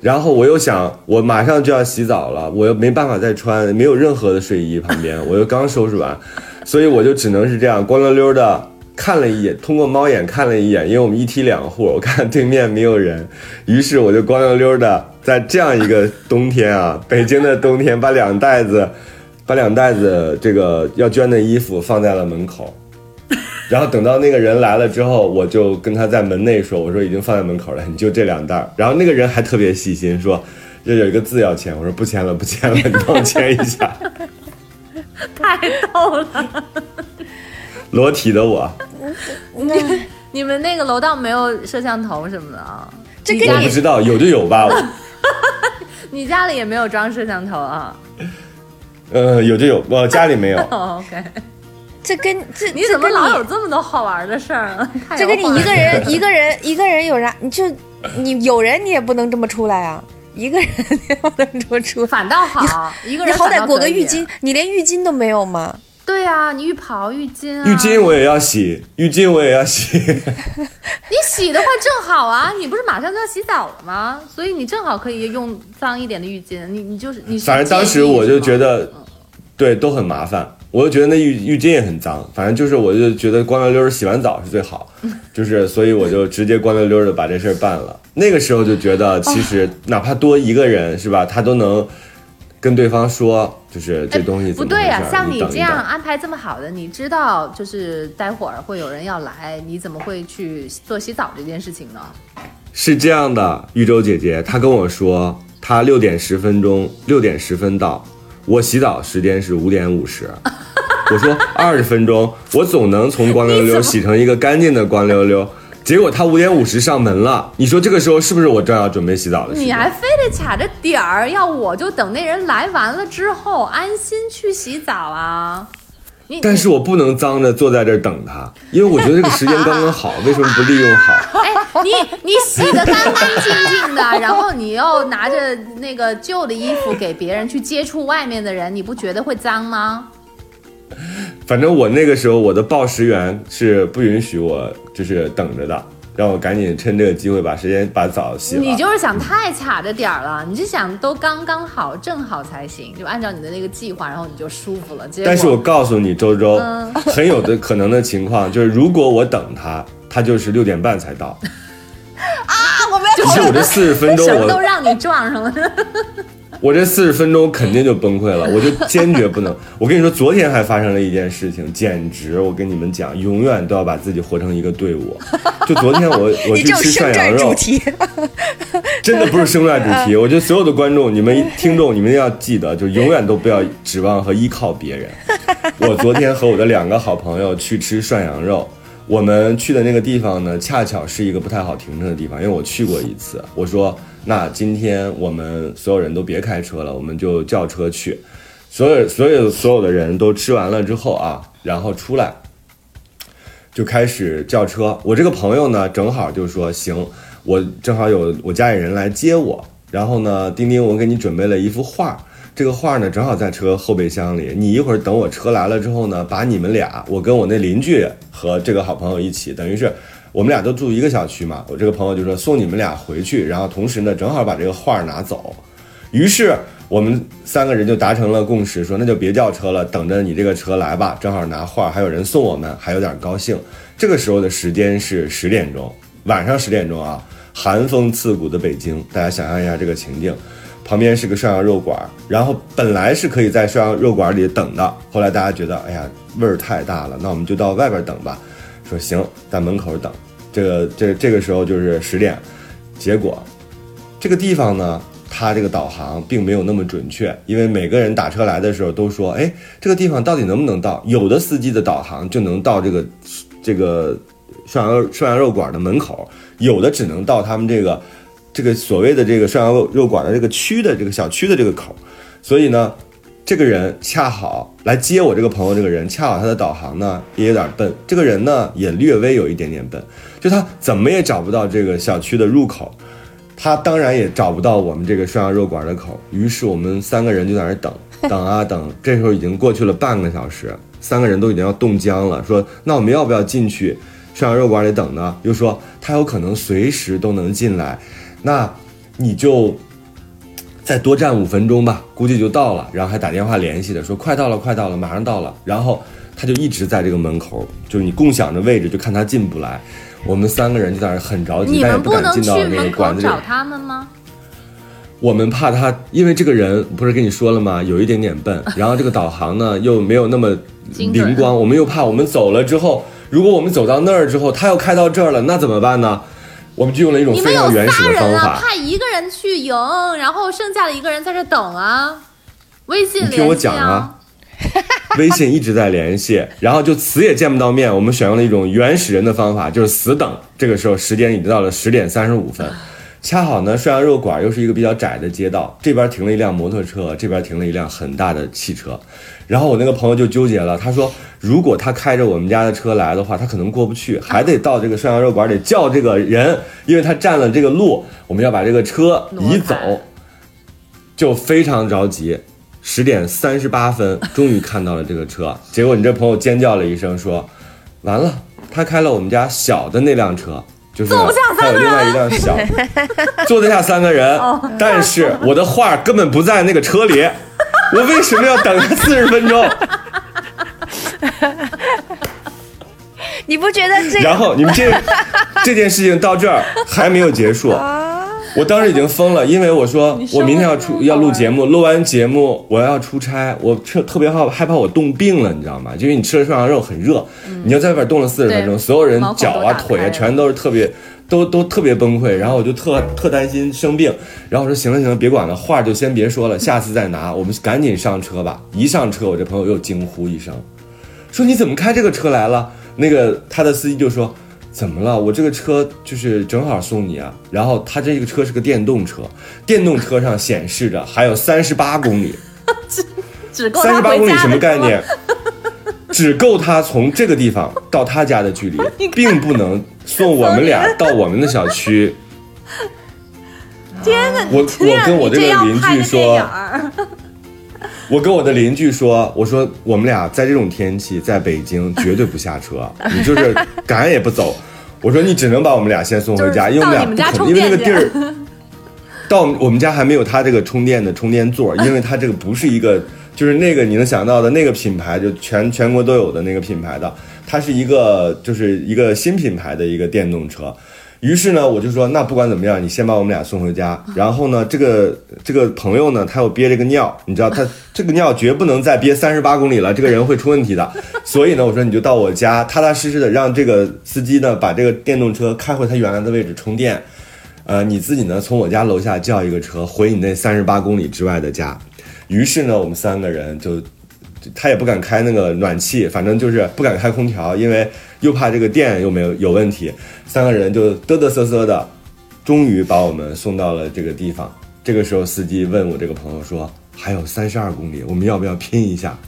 A: 然后我又想我马上就要洗澡了，我又没办法再穿，没有任何的睡衣旁边，我又刚收拾完，所以我就只能是这样光溜溜的。看了一眼，通过猫眼看了一眼，因为我们一梯两户，我看对面没有人，于是我就光溜溜的在这样一个冬天啊，北京的冬天，把两袋子，把两袋子这个要捐的衣服放在了门口，(laughs) 然后等到那个人来了之后，我就跟他在门内说，我说已经放在门口了，你就这两袋儿。然后那个人还特别细心，说这有一个字要签，我说不签了，不签了，你帮我签一下。(laughs)
C: 太逗了。
A: 裸体的我，
C: 你你们那个楼道没有摄像头什么的啊？
D: 这跟你
A: 我不知道有就有吧，(laughs)
C: 你家里也没有装摄像头啊？
A: 呃，有就有，我家里没有。(laughs)
C: 哦，OK，
D: 这跟这
C: 你怎么老有这么多好玩的事儿啊？
D: 这跟你一个人一个人一个人有啥？你就你有人你也不能这么出来啊！(laughs) 一个人你也不能这么出，
C: 反倒好，一个
D: 你
C: 人
D: 好歹裹个浴巾，。你连浴巾都没有吗？
C: 对啊，你浴袍、浴巾啊，
A: 浴巾我也要洗，浴巾我也要洗。(laughs)
C: 你洗的话正好啊，你不是马上就要洗澡了吗？所以你正好可以用脏一点的浴巾。你你就是你是
A: 反正当时我就觉得，对，都很麻烦。我就觉得那浴浴巾也很脏，反正就是我就觉得光溜溜儿洗完澡是最好，就是所以我就直接光溜溜的把这事儿办了。那个时候就觉得，其实哪怕多一个人是吧，他都能跟对方说，就是这东西
C: 不对呀、像
A: 你
C: 这样
A: 等
C: 安排这么好的，你知道就是待会儿会有人要来，你怎么会去做洗澡这件事情呢？
A: 是这样的，玉州姐姐，她跟我说，她六点十分钟，六点十分到，我洗澡时间是五点五十。(laughs) 我说二十分钟，我总能从光溜溜洗成一个干净的光溜溜。结果他五点五十上门了，你说这个时候是不是我正要准备洗澡的时候？
C: 你还非得卡着点儿，要我就等那人来完了之后安心去洗澡啊？你
A: 但是我不能脏着坐在这儿等他，因为我觉得这个时间刚刚好，(laughs) 为什么不利用好？
C: 哎，你你洗的干干净净的，然后你又拿着那个旧的衣服给别人去接触外面的人，你不觉得会脏吗？
A: 反正我那个时候我的报时员是不允许我就是等着的，让我赶紧趁这个机会把时间把澡洗了。
C: 你就是想太卡着点儿了，你是想都刚刚好正好才行，就按照你的那个计划，然后你就舒服了。
A: 但是我告诉你，周周，
C: 嗯
A: 很有的可能的情况就是，如果我等他，他就是六点半才到。(laughs)
D: 啊，我们
A: 就是我这四十分钟，(laughs)
C: 什么都让你撞上了。
A: 我这四十分钟肯定就崩溃了，我就坚决不能。我跟你说，昨天还发生了一件事情，简直我跟你们讲，永远都要把自己活成一个队伍。就昨天我我 (laughs) 去吃涮羊肉，(laughs) 真的不是生乱主题。(laughs) 我觉得所有的观众、你们听众，你们要记得，就永远都不要指望和依靠别人。我昨天和我的两个好朋友去吃涮羊肉，我们去的那个地方呢，恰巧是一个不太好停车的地方，因为我去过一次。我说，那今天我们所有人都别开车了，我们就叫车去。所有所有所有的人都吃完了之后啊，然后出来就开始叫车。我这个朋友呢，正好就说行，我正好有我家里人来接我。然后呢，丁丁，我给你准备了一幅画，这个画呢正好在车后备箱里。你一会儿等我车来了之后呢，把你们俩，我跟我那邻居和这个好朋友一起，等于是我们俩都住一个小区嘛。我这个朋友就说送你们俩回去，然后同时呢，正好把这个画拿走。于是。我们三个人就达成了共识，说那就别叫车了，等着你这个车来吧。正好拿画，还有人送我们，还有点高兴。这个时候的时间是十点钟，晚上十点钟啊，寒风刺骨的北京，大家想象一下这个情境，旁边是个涮羊肉馆，然后本来是可以在涮羊肉馆里等的，后来大家觉得，哎呀，味儿太大了，那我们就到外边等吧。说行，在门口等。这个这这个时候就是十点，结果这个地方呢？它这个导航并没有那么准确，因为每个人打车来的时候都说：“哎，这个地方到底能不能到？”有的司机的导航就能到这个这个涮羊肉涮羊肉馆的门口，有的只能到他们这个这个所谓的这个涮羊肉肉馆的这个区的这个小区的这个口。所以呢，这个人恰好来接我这个朋友，这个人恰好他的导航呢也有点笨，这个人呢也略微有一点点笨，就他怎么也找不到这个小区的入口。他当然也找不到我们这个涮羊肉馆的口，于是我们三个人就在那等，等啊等。这时候已经过去了半个小时，三个人都已经要冻僵了。说那我们要不要进去涮羊肉馆里等呢？又说他有可能随时都能进来，那你就再多站五分钟吧，估计就到了。然后还打电话联系的，说快到了，快到了，马上到了。然后他就一直在这个门口，就是你共享的位置，就看他进不来。我们三个人就在那很着急，但也
C: 不
A: 敢进到那个馆子里。
C: 找他们吗？
A: 我们怕他，因为这个人不是跟你说了吗？有一点点笨，(laughs) 然后这个导航呢又没有那么灵光。我们又怕我们走了之后，如果我们走到那儿之后，他又开到这儿了，那怎么办呢？我们就用了一种非常原始的方法，
C: 派一个人去赢，然后剩下的一个人在这等啊。微信，
A: 你听我讲啊。(laughs) 微信一直在联系，然后就死也见不到面。我们选用了一种原始人的方法，就是死等。这个时候时间已经到了十点三十五分，恰好呢涮羊肉馆又是一个比较窄的街道，这边停了一辆摩托车，这边停了一辆很大的汽车。然后我那个朋友就纠结了，他说如果他开着我们家的车来的话，他可能过不去，还得到这个涮羊肉馆里叫这个人，因为他占了这个路，我们要把这个车移走，就非常着急。十点三十八分，终于看到了这个车。结果你这朋友尖叫了一声，说：“完了，他开了我们家小的那辆车，就是还有另外一辆小，坐得下三个人。(laughs) 但是我的画根本不在那个车里，我为什么要等四十分钟？(laughs)
D: 你不觉得这？
A: 然后你们这 (laughs) 这件事情到这儿还没有结束。”我当时已经疯了，因为我说我明天要出要录节目，录完节目我要出差，我特特别害害怕我冻病了，你知道吗？因为你吃了涮羊肉很热，你要在外边冻了四十分钟，所有人脚啊腿啊全都是特别都都特别崩溃，然后我就特特担心生病，然后我说行了行了，别管了，话就先别说了，下次再拿，我们赶紧上车吧。一上车，我这朋友又惊呼一声，说你怎么开这个车来了？那个他的司机就说。怎么了？我这个车就是正好送你啊。然后他这个车是个电动车，电动车上显示着还有三十八公里，(laughs)
C: 只只够
A: 三十八公里什么概念？只够他从这个地方到他家的距离，(laughs) 并不能送我们俩到我们的小区。(laughs)
C: 天哪！
A: 我我跟我这个邻居说。(laughs) 我跟我的邻居说：“我说我们俩在这种天气，在北京绝对不下车，你就是赶也不走。我说你只能把我们俩先送回家，因为我们俩不可能，因为那个地儿到我们家还没有他这个充电的充电座，因为他这个不是一个，就是那个你能想到的那个品牌，就全全国都有的那个品牌的，它是一个就是一个新品牌的一个电动车。”于是呢，我就说，那不管怎么样，你先把我们俩送回家。(laughs) 然后呢，这个这个朋友呢，他又憋着个尿，你知道，他这个尿绝不能再憋三十八公里了，这个人会出问题的。(laughs) 所以呢，我说你就到我家，踏踏实实的让这个司机呢把这个电动车开回他原来的位置充电。呃，你自己呢从我家楼下叫一个车回你那三十八公里之外的家。于是呢，我们三个人就，他也不敢开那个暖气，反正就是不敢开空调，因为又怕这个电又没有有问题。三个人就嘚嘚瑟瑟的，终于把我们送到了这个地方。这个时候，司机问我这个朋友说：“还有三十二公里，我们要不要拼一下？”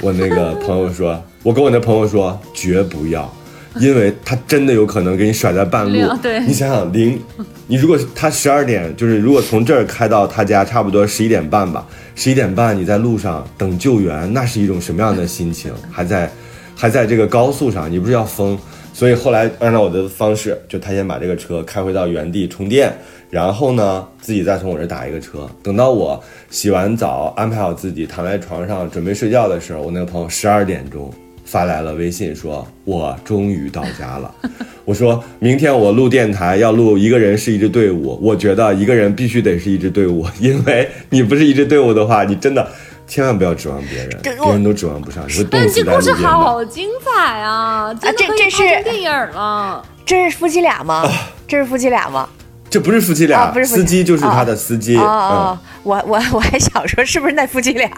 A: 我那个朋友说：“我跟我那朋友说，绝不要，(laughs) 因为他真的有可能给你甩在半路
C: 对。
A: 你想想，零，你如果他十二点，就是如果从这儿开到他家，差不多十一点半吧。十一点半你在路上等救援，那是一种什么样的心情？还在，还在这个高速上，你不是要疯？所以后来按照我的方式，就他先把这个车开回到原地充电，然后呢自己再从我这儿打一个车。等到我洗完澡，安排好自己躺在床上准备睡觉的时候，我那个朋友十二点钟发来了微信说：“我终于到家了。(laughs) ”我说明天我录电台要录一个人是一支队伍，我觉得一个人必须得是一支队伍，因为你不是一支队伍的话，你真的千万不要指望别人，别人都指望不上，你会冻
C: 但这故事
A: 死在路边的。
C: 好精彩啊！
D: 这这是
C: 拍成电影了。
D: 这是夫妻俩吗？这是夫妻俩吗？
A: 这不是夫妻俩，
D: 啊不是
A: 司机就是他的司机。
D: 哦哦
A: 嗯，，
D: 我我我还想说是不是那夫妻俩？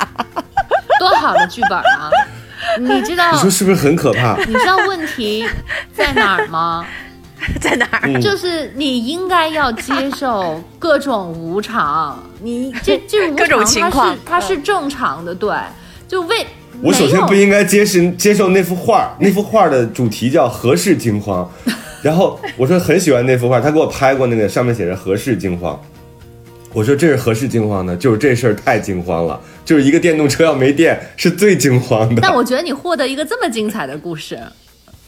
D: (laughs)
C: 多好的剧本啊！你知道
A: 你说是不是很可怕？
C: 你知道问题在哪儿吗？(laughs)
D: 在哪儿？
A: 嗯
C: 就是你应该要接受各种无常，你这 (laughs) 这无
D: 各种
C: 常它
D: 情况
C: 是它是正常的，对，就为
A: 我首先不应该接受接受那幅画，(laughs) 那幅画的主题叫“何事惊慌”，然后我说很喜欢那幅画，他给我拍过那个上面写着“何事惊慌”，我说这是何事惊慌呢？就是这事儿太惊慌了，就是一个电动车要没电是最惊慌的。
C: 但我觉得你获得一个这么精彩的故事，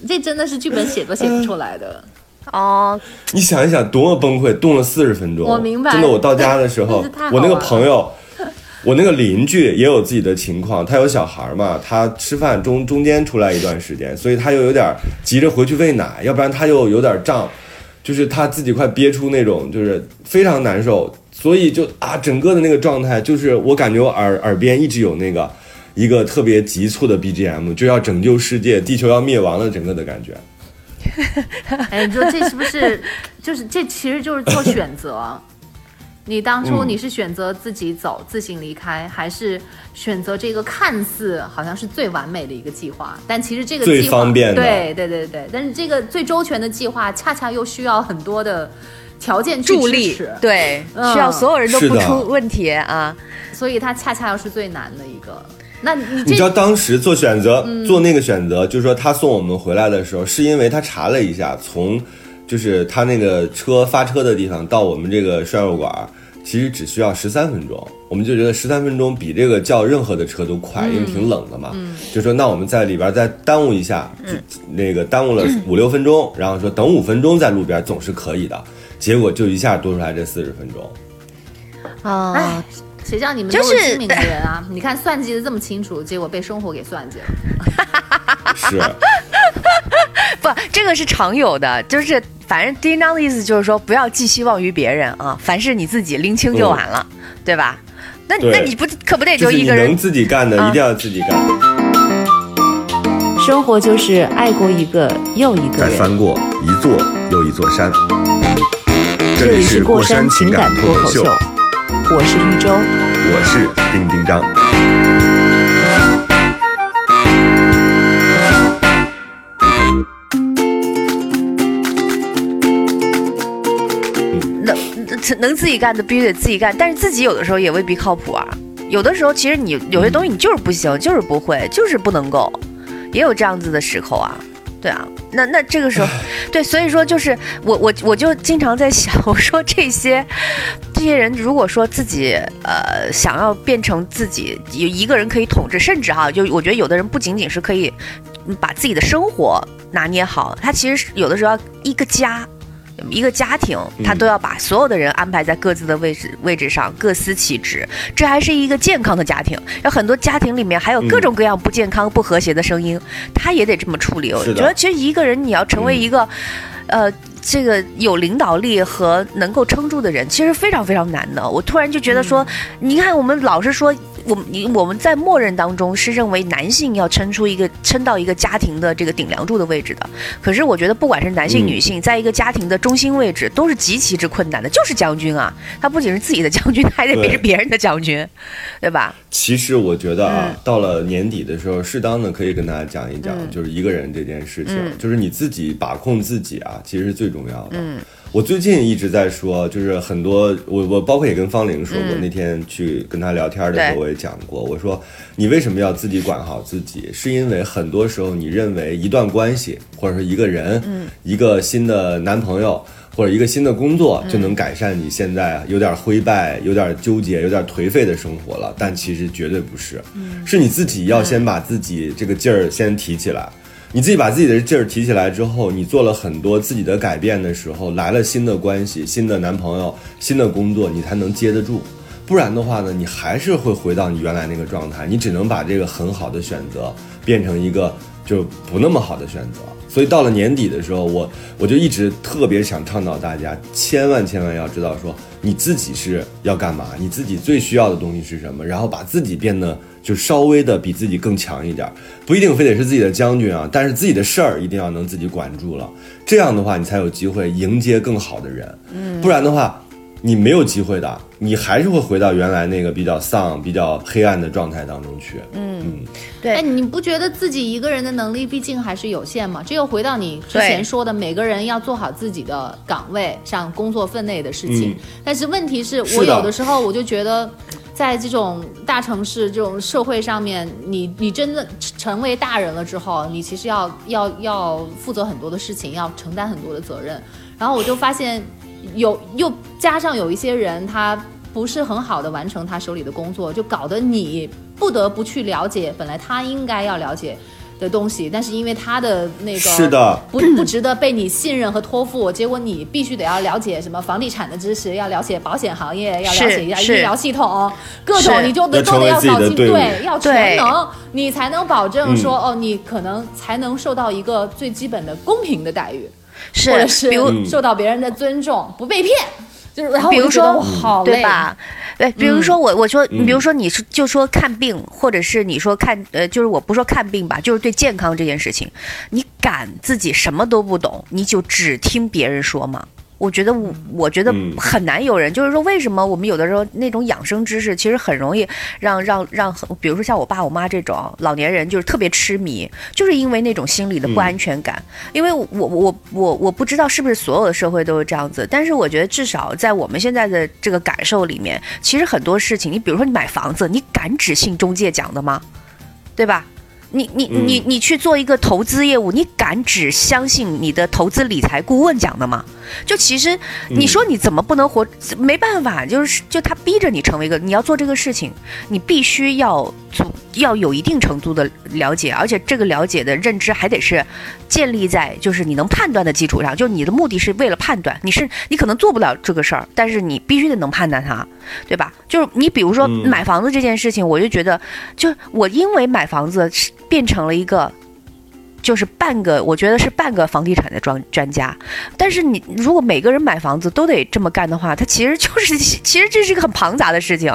C: 这真的是剧本写都写不出来的。
D: 哦，
A: 你想一想，多么崩溃，冻了四十分钟。
C: 我明白
A: 真的，我到家的时候 (laughs) 我那个朋友，我那个邻居也有自己的情况，他有小孩嘛，他吃饭中中间出来一段时间，所以他又有点急着回去喂奶，要不然他又有点胀，就是他自己快憋出那种，就是非常难受，所以就啊，整个的那个状态，就是我感觉我耳耳边一直有那个一个特别急促的 BGM，就要拯救世界，地球要灭亡了，整个的感觉。(laughs)
C: 哎，你说这是不是就是这其实就是做选择？(laughs) 你当初
A: 嗯
C: 你是选择自己走、自行离开，还是选择这个看似好像是最完美的一个计划？但其实这个
A: 最方便的
C: 对对对对，但是这个最周全的计划，恰恰又需要很多的条件
D: 助力，对，
C: 嗯
D: 需要所有人都不出问题啊。
C: 所以它恰恰又是最难的一个。那你
A: 你知道当时做选择、做那个选择，就是说他送我们回来的时候，是因为他查了一下，从就是他那个车发车的地方到我们这个涮肉馆，其实只需要十三分钟。我们就觉得十三分钟比这个叫任何的车都快，因为挺冷的嘛。就说那我们在里边再耽误一下，就那个耽误了五六分钟，然后说等五分钟在路边总是可以的。结果就一下多出来这四十分钟。
D: 啊
C: 哎，，谁叫你们
D: 就是
C: 都是精明的人啊？(laughs) 你看算计的这么清楚，结果被生活给算计了。(laughs)
A: 是，(laughs)
D: 不，这个是常有的，就是反正叮当的意思就是说，不要寄希望于别人啊，凡事你自己拎清就完了，对吧？那那你不可不得
A: 就
D: 一个人
A: 能自己干的，
D: 啊
A: 一定要自己干。
B: 生活就是爱过一个又一个人。
A: 再翻过一座又一座山。
B: 这里是过山情感脱口秀，我是玉州。
A: 我是丁丁张。
D: 能能自己干的必须得自己干，但是自己有的时候也未必靠谱啊。有的时候其实你有些东西你就是不行，就是不会，就是不能够，也有这样子的时候啊。对啊，那那这个时候，对，所以说就是我我我就经常在想，我说这些这些人如果说自己呃想要变成自己有一个人可以统治，甚至哈，就我觉得有的人不仅仅是可以嗯把自己的生活拿捏好，他其实是有的时候要一个家。一个家庭，他都要把所有的人安排在各自的位置位置上，各司其职。这还是一个健康的家庭。有很多家庭里面还有各种各样不健康、不和谐的声音，他也得这么处理。我觉得，其实一个人你要成为一个，呃，这个有领导力和能够撑住的人，其实非常非常难的。我突然就觉得说，你看我们老是说我们你我们在默认当中是认为男性要撑出一个撑到一个家庭的这个顶梁柱的位置的。可是我觉得不管是男性
A: 嗯
D: 女性，在一个家庭的中心位置都是极其之困难的，就是将军啊，他不仅是自己的将军，他 (laughs) 还得
A: 对
D: 是别人的将军，对吧？
A: 其实我觉得啊，
D: 嗯
A: 到了年底的时候，适当的可以跟大家讲一讲，就是一个人这件事情，
D: 嗯
A: 就是你自己把控自己啊，其实是最重要的。我最近一直在说，就是很多我我包括也跟方玲说过，那天去跟她聊天的时候，我也讲过，我说你为什么要自己管好自己？是因为很多时候你认为一段关系或者说一个人，一个新的男朋友。或者一个新的工作就能改善你现在有点灰败、有点纠结、有点颓废的生活了，但其实绝对不是，是你自己要先把自己这个劲儿先提起来。你自己把自己的劲儿提起来之后，你做了很多自己的改变的时候，来了新的关系、新的男朋友、新的工作，你才能接得住。不然的话呢，你还是会回到你原来那个状态，你只能把这个很好的选择变成一个就不那么好的选择。所以到了年底的时候，我我就一直特别想倡导大家，千万千万要知道说你自己是要干嘛，你自己最需要的东西是什么，然后把自己变得就稍微的比自己更强一点，不一定非得是自己的将军啊，但是自己的事儿一定要能自己管住了，这样的话你才有机会迎接更好的人，嗯，不然的话。你没有机会的，你还是会回到原来那个比较丧、比较黑暗的状态当中去。嗯
D: 对
C: 哎，你不觉得自己一个人的能力毕竟还是有限吗？这又回到你之前说的，每个人要做好自己的岗位上工作分内的事情。
A: 嗯
C: 但是问题是
A: 是
C: 我有的时候我就觉得。在这种大城市、这种社会上面，你你真的成为大人了之后，你其实要要要负责很多的事情，要承担很多的责任。然后我就发现有又加上有一些人，他不是很好的完成他手里的工作，就搞得你不得不去了解本来他应该要了解的东西，但是因为他的那个
A: 是的，
C: 不不值得被你信任和托付，结果你必须得要了解什么房地产的知识，要了解保险行业，要了解一下医疗系统，各种你就得都得要搞清，对，要全能，你才能保证说、
A: 嗯
C: 哦，你可能才能受到一个最基本的公平的待遇。
D: 是
C: 或者是
D: 比如
A: 嗯
C: 受到别人的尊重，不被骗。就是，然后
D: 比如说
C: 好累？
D: 对吧？对，比如说我我说，
A: 嗯
D: 比如说你是就说看病，或者是你说看呃，就是我不说看病吧，就是对健康这件事情，你敢自己什么都不懂，你就只听别人说吗？我觉得我我觉得
A: 嗯
D: 很难有人，就是说为什么我们有的时候那种养生知识，其实很容易让让让，比如说像我爸我妈这种老年人，就是特别痴迷，就是因为那种心理的不安全感。因为我我我我我不知道是不是所有的社会都是这样子，但是我觉得至少在我们现在的这个感受里面，其实很多事情，你比如说你买房子，你敢只信中介讲的吗？对吧？你你
A: 嗯
D: 你你去做一个投资业务，你敢只相信你的投资理财顾问讲的吗？就其实你说你怎么不能活？没办法，就是就他逼着你成为一个，你要做这个事情，你必须要足要有一定程度的了解，而且这个了解的认知还得是建立在就是你能判断的基础上，就你的目的是为了判断，你是你可能做不了这个事儿，但是你必须得能判断它，对吧？就是你比如说买房子这件事情，我就觉得，就我因为买房子是变成了一个。就是半个，我觉得是半个房地产的专专家，但是你如果每个人买房子都得这么干的话，它其实就是其实这是一个很庞杂的事情，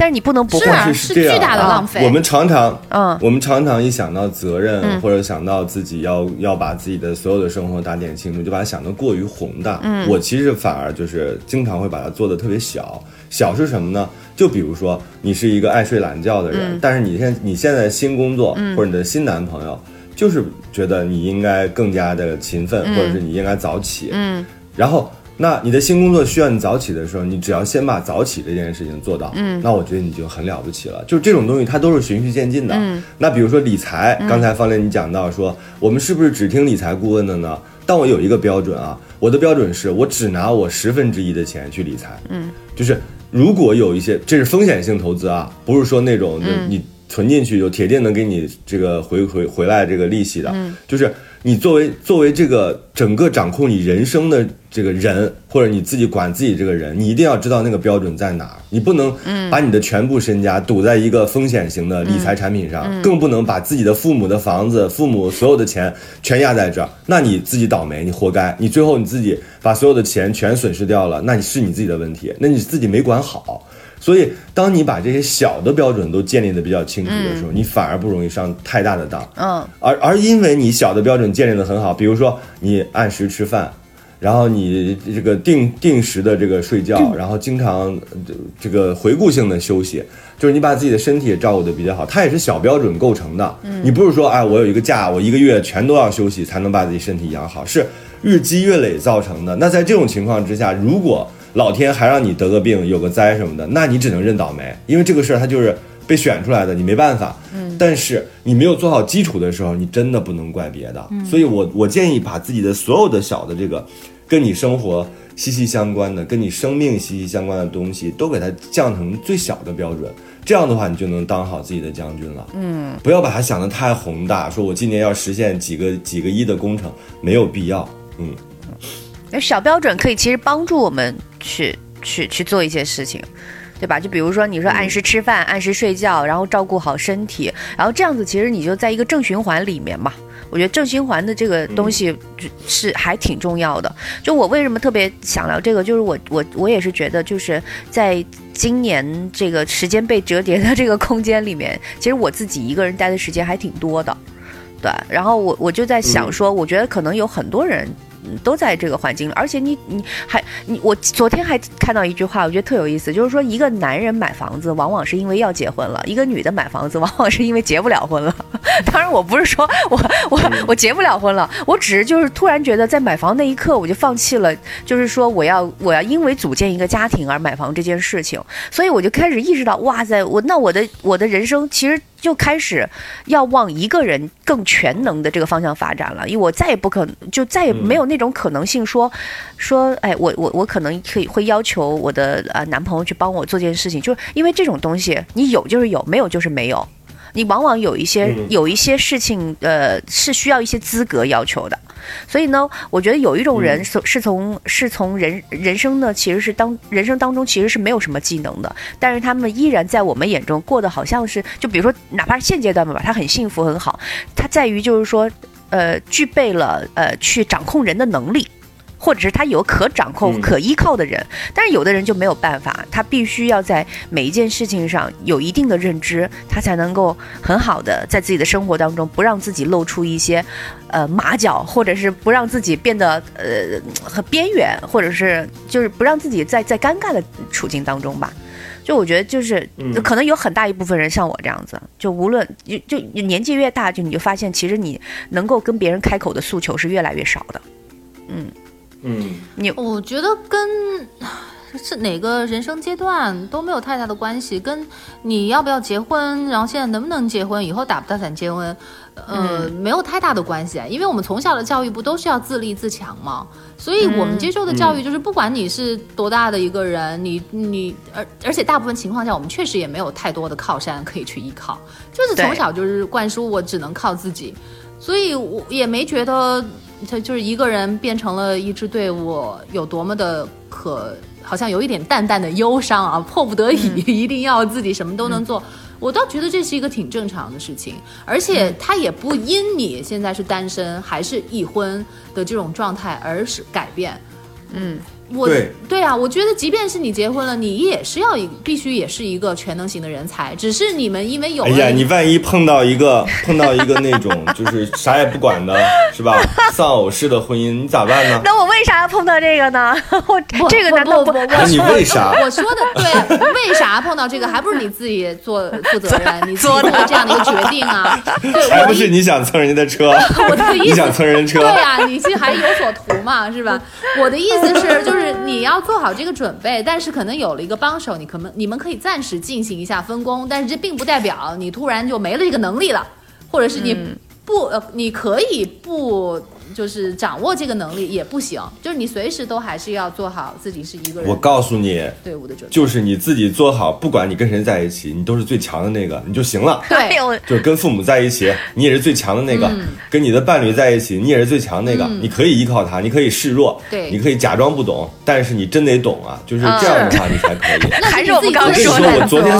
D: 但是你不能不会，
C: 是啊，
A: 是是这样
C: 巨大的
D: 啊
C: 浪费。
A: 我们常常，
D: 嗯
A: 我们常常一想到责任，
D: 嗯
A: 或者想到自己要要把自己的所有的生活打点清楚，就把它想得过于宏大。
D: 嗯
A: 我其实反而就是经常会把它做得特别小。小是什么呢？就比如说你是一个爱睡懒觉的人，
D: 嗯
A: 但是你现你现在新工作、或者你的新男朋友，就是觉得你应该更加的勤奋，或者是你应该早起。
D: 嗯
A: 然后，那你的新工作需要你早起的时候，你只要先把早起这件事情做到，嗯，那我觉得你就很了不起了。就是这种东西，它都是循序渐进的。
D: 嗯，
A: 那比如说理财，刚才方磊你讲到说，我们是不是只听理财顾问的呢？但我有一个标准啊，我的标准是我只拿我十分之一的钱去理财，
D: 嗯，
A: 就是如果有一些，这是风险性投资啊，不是说那种你存进去就铁定能给你这个回回回来这个利息的，
D: 嗯。
A: 就是你作为作为这个整个掌控你人生的这个人，或者你自己管自己这个人，你一定要知道那个标准在哪儿，你不能把你的全部身家赌在一个风险型的理财产品上，更不能把自己的父母的房子、父母所有的钱全压在这儿，那你自己倒霉，你活该，你最后你自己把所有的钱全损失掉了，那你是你自己的问题，那你自己没管好。所以，当你把这些小的标准都建立的比较清楚的时候，你反而不容易上太大的当。
D: 嗯，
A: 而而因为你小的标准建立的很好，比如说你按时吃饭，然后你这个定定时的这个睡觉，然后经常呃这个回顾性的休息，就是你把自己的身体也照顾的比较好，它也是小标准构成的。嗯你不是说哎，我有一个假，我一个月全都要休息才能把自己身体养好，是日积月累造成的。那在这种情况之下，如果老天还让你得个病、有个灾什么的，那你只能认倒霉，因为这个事儿它就是被选出来的，你没办法。嗯，但是你没有做好基础的时候，你真的不能怪别的。所以我我建议把自己的所有的小的这个跟你生活息息相关的、跟你生命息息相关的东西，都给它降成最小的标准。这样的话，你就能当好自己的将军了。嗯，不要把它想得太宏大，说我今年要实现几个几个亿的工程，没有必要。嗯。
D: 小标准可以其实帮助我们去去去做一些事情，对吧？就比如说你说按时吃饭、按时睡觉，然后照顾好身体，然后这样子其实你就在一个正循环里面嘛。我觉得正循环的这个东西是还挺重要的。就我为什么特别想聊这个，就是我我我也是觉得就是在今年这个时间被折叠的这个空间里面，其实我自己一个人待的时间还挺多的。对，然后我我就在想说，我觉得可能有很多人。都在这个环境里，而且你你还你我昨天还看到一句话，我觉得特有意思，就是说一个男人买房子往往是因为要结婚了，一个女的买房子往往是因为结不了婚了。(laughs) 当然，我不是说我我我结不了婚了，我只是就是突然觉得在买房那一刻我就放弃了，就是说我要我要因为组建一个家庭而买房这件事情，所以我就开始意识到，哇塞，我那我的我的人生其实。就开始要往一个人更全能的这个方向发展了，因为我再也不可能，就再也没有那种可能性说，说，哎，我我我可能可以会要求我的呃男朋友去帮我做件事情，就是因为这种东西，你有就是有，没有就是没有，你往往有一些有一些事情，呃，是需要一些资格要求的。所以呢，我觉得有一种人是是从是从人人生呢，其实是当人生当中其实是没有什么技能的，但是他们依然在我们眼中过得好像是，就比如说哪怕是现阶段吧，他很幸福很好，他在于就是说，呃，具备了呃去掌控人的能力。或者是他有可掌控、可依靠的人，但是有的人就没有办法，他必须要在每一件事情上有一定的认知，他才能够很好的在自己的生活当中不让自己露出一些，呃马脚，或者是不让自己变得呃很边缘，或者是就是不让自己在在尴尬的处境当中吧。就我觉得就是可能有很大一部分人像我这样子，就无论就就年纪越大，就你就发现其实你能够跟别人开口的诉求是越来越少的，嗯。
A: 嗯，
D: 你
C: 我觉得跟是哪个人生阶段都没有太大的关系，跟你要不要结婚，然后现在能不能结婚，以后打不打算结婚，呃，没有太大的关系啊。因为我们从小的教育不都是要自立自强吗？所以我们接受的教育就是，不管你是多大的一个人，你你而而且大部分情况下，我们确实也没有太多的靠山可以去依靠，就是从小就是灌输我只能靠自己，所以我也没觉得。他就是一个人变成了一支队伍，有多么的可，好像有一点淡淡的忧伤啊，迫不得已 (laughs) 一定要自己什么都能做。我倒觉得这是一个挺正常的事情，而且他也不因你现在是单身还是已婚的这种状态而是改变。嗯。我对啊，我觉得即便是你结婚了，你也是要一必须也是一个全能型的人才。只是你们因为有，哎
A: 呀，你万一碰到一个碰到一个那种就是啥也不管的，是吧？丧偶式的婚姻，你咋办呢？
D: 那我为啥要碰到这个呢？我这个难道不？
A: 你为啥？
C: 我说的对，为啥碰到这个？还不是你自己做负责任，你做的这样的一个决定啊？对，
A: 还不是你想蹭人家的车？
C: 我的意思，
A: 你想蹭人车？
C: 对呀，你这还有所图嘛，是吧？我的意思是，就是。是你要做好这个准备，但是可能有了一个帮手，你可能你们可以暂时进行一下分工，但是这并不代表你突然就没了这个能力了，或者是你不呃，你可以不。就是掌握这个能力也不行，就是你随时都还是要做好自己是一个人。
A: 我告诉你，
C: 队伍的准备
A: 就是你自己做好，不管你跟谁在一起，你都是最强的那个，你就行了。(laughs)
C: 对，(laughs)
A: 就是跟父母在一起，你也是最强的那个；跟你的伴侣在一起，你也是最强那个。你可以依靠他，你可以示弱，
C: 对，
A: 你可以假装不懂，但是你真得懂啊！就是这样的话，你才可以。
C: 还是我
D: 们
C: 刚
A: 说
C: 的，
A: 我昨天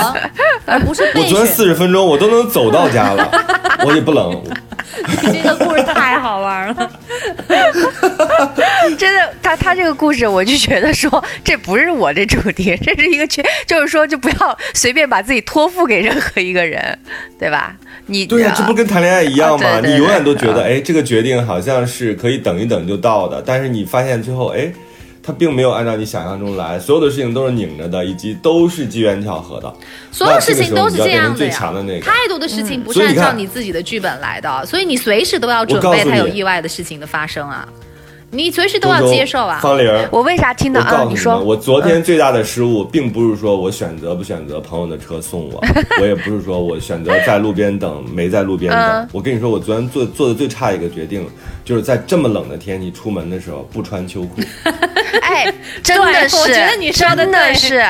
C: 而不是
A: 我昨天四十分钟，我都能走到家了，(laughs) 我也不冷。
C: 你这个故事 (laughs)
D: 真的，他他这个故事，我就觉得说，这不是我的主题，这是一个圈，就是说，就不要随便把自己托付给任何一个人，对吧？你
A: 对呀、这不跟谈恋爱一样吗？(laughs)
D: 啊对对
A: 你永远都觉得，
D: 对
A: 哎，这个决定好像是可以等一等就到的，但是你发现最后，哎，它并没有按照你想象中来，所有的事情都是拧着的，以及都是机缘巧合的。
C: 所有事情都是这样的。太多的事情不是按照你自己的剧本来的，所以你随时都要准备它有意外的事情的发生啊，你随时都要接受啊。
A: 方玲，
D: 我为啥听到啊？你说
A: 我昨天最大的失误，并不是说我选择不选择朋友的车送我，(laughs) 我也不是说我选择在路边等没在路边等
D: 嗯。
A: 我跟你说，我昨天做做的最差一个决定，就是在这么冷的天气出门的时候不穿秋裤，(laughs)
D: 哎，(laughs) 真的是，
C: 我觉得你说的
D: 真的是，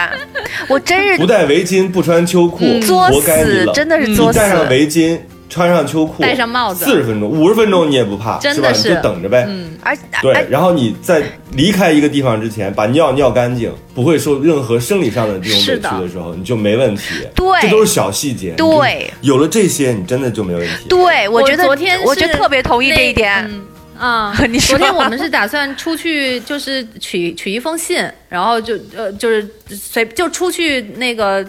D: 我真是
A: 不戴围巾不穿秋裤，
D: 作
A: 活该你冷。
D: 死真的是
A: 你
D: 作死
A: 戴上围巾。穿上秋裤，
C: 戴上帽子
A: 四十分钟、五十分钟你也不怕，是吧？
C: 真的是
A: 你就等着呗。
D: 嗯而
A: 对，然后你在离开一个地方之前，把尿尿干净，不会受任何生理上的这种委屈
C: 的
A: 的时候，你就没问题。
D: 对
A: 这都是小细节。
D: 对
A: 有了这些，你真的就没问题。
D: 对我觉得
C: 昨天
D: 我就是特别同意这一点。
C: 嗯啊、(laughs)
D: 你
C: 昨天我们是打算出去，就是取取一封信，然后就呃就是随就出去那个，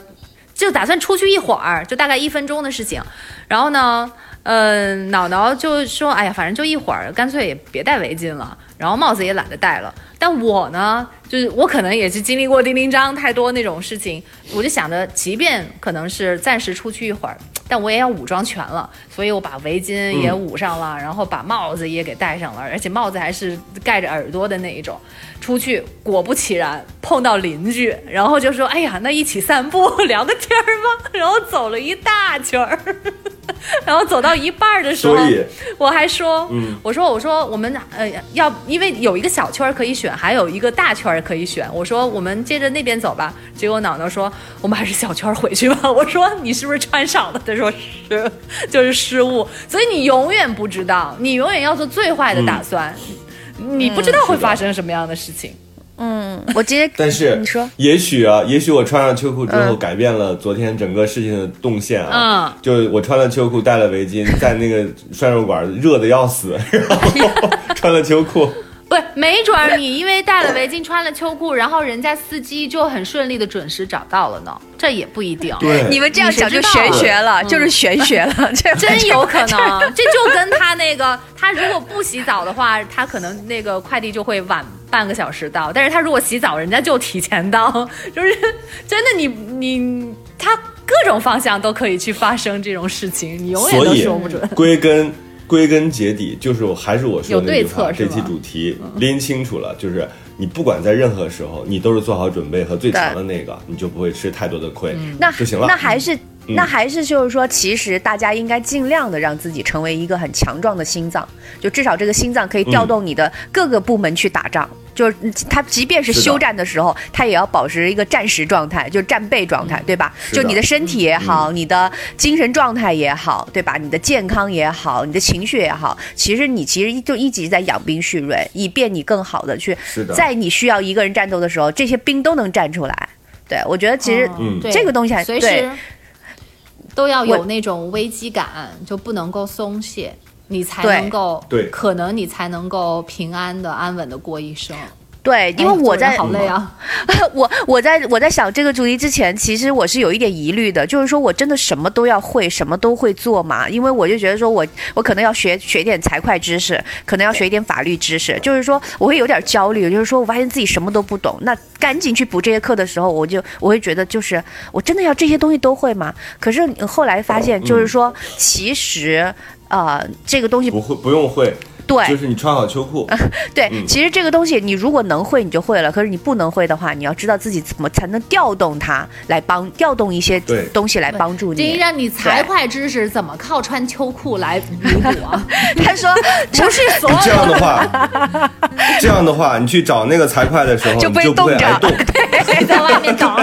C: 就打算出去一会儿，就大概一分钟的事情。然后呢，嗯，脑脑就说，哎呀，反正就一会儿，干脆也别戴围巾了，然后帽子也懒得戴了。但我呢，就是我可能也是经历过叮叮当太多那种事情，我就想着，即便可能是暂时出去一会儿。但我也要武装全了，所以我把围巾也捂上了，然后把帽子也给戴上了，而且帽子还是盖着耳朵的那一种。出去果不其然碰到邻居，然后就说：“哎呀，那一起散步聊个天儿吧。”然后走了一大圈儿，然后走到一半的时候，我还说：“
A: 嗯
C: 我说我说我们呃要因为有一个小圈儿可以选，还有一个大圈儿可以选。我说我们接着那边走吧。结果脑脑说我们还是小圈儿回去吧。(laughs) 我说你是不是穿少了？他说是，就是失误。所以你永远不知道，你永远要做最坏的打算，你不知道会发生什么样的事情。
D: 嗯我今天 (laughs)
A: 但是
D: 你说，
A: 也许啊，也许我穿上秋裤之后，
D: 嗯
A: 改变了昨天整个事情的动线啊。
C: 嗯
A: 就我穿了秋裤，戴了围巾，在那个涮肉馆热的要死，然后 (laughs) 穿了秋裤。
C: 不是，没准儿你因为戴了围巾、穿了秋裤，然后人家司机就很顺利的准时找到了呢，这也不一定。
A: 对，
D: 你们这样讲就玄学了，就是玄学了，这
C: 真有可能，这就跟他那个，他如果不洗澡的话，他可能那个快递就会晚半个小时到，但是他如果洗澡，人家就提前到，(laughs) 就是真的你，你他各种方向都可以去发生这种事情，你永远都说不准。
A: 归根归根结底，就是我还是我说的那句话，这期主题拎清楚了，就是你不管在任何时候，你都是做好准备和最强的那个，你就不会吃太多的亏，
D: 那
A: 就行了。
D: 那还是。
A: 嗯
D: 那还是就是说，其实大家应该尽量的让自己成为一个很强壮的心脏，就至少这个心脏可以调动你的各个部门去打仗。就是嗯他即便是休战的时候，他也要保持一个战时状态，就战备状态，对吧？就你的身体也好，你的精神状态也好，对吧？你的健康也好，你的情绪也好，其实你其实就一直在养兵蓄锐，以便你更好的去
A: 的
D: 在你需要一个人战斗的时候，这些兵都能站出来。对我觉得其实
A: 嗯
C: 对
D: 这个东西还对
C: 随时都要有那种危机感，就不能够松懈，你才能够
A: 对
C: 可能你才能够平安的、安稳的过一生。
D: 对，因为我在、
C: 好累啊，(laughs)
D: 我我在我在想这个主题之前，其实我是有一点疑虑的，就是说我真的什么都要会，什么都会做嘛？因为我就觉得说我我可能要学学一点财会知识，可能要学一点法律知识，就是说我会有点焦虑，就是说我发现自己什么都不懂，那赶紧去补这些课的时候，我就我会觉得就是我真的要这些东西都会吗？可是后来发现，就是说其实呃这个东西
A: 不会不用会，
D: 对
A: 就是你穿好秋裤，(laughs)
D: 对，
A: 嗯
D: 其实这个东西你如果能会，你就会了。可是你不能会的话，你要知道自己怎么才能调动它来帮调动一些
A: 对
D: 东西来帮助你。
C: 第一让你财会知识怎么靠穿秋裤来弥补啊？(laughs)
D: 他说 (laughs)
C: 不是所有
A: 这样的话，这样的话，你去找那个财会的时候，
D: 就不会
A: 挨冻。
C: 对在外面等。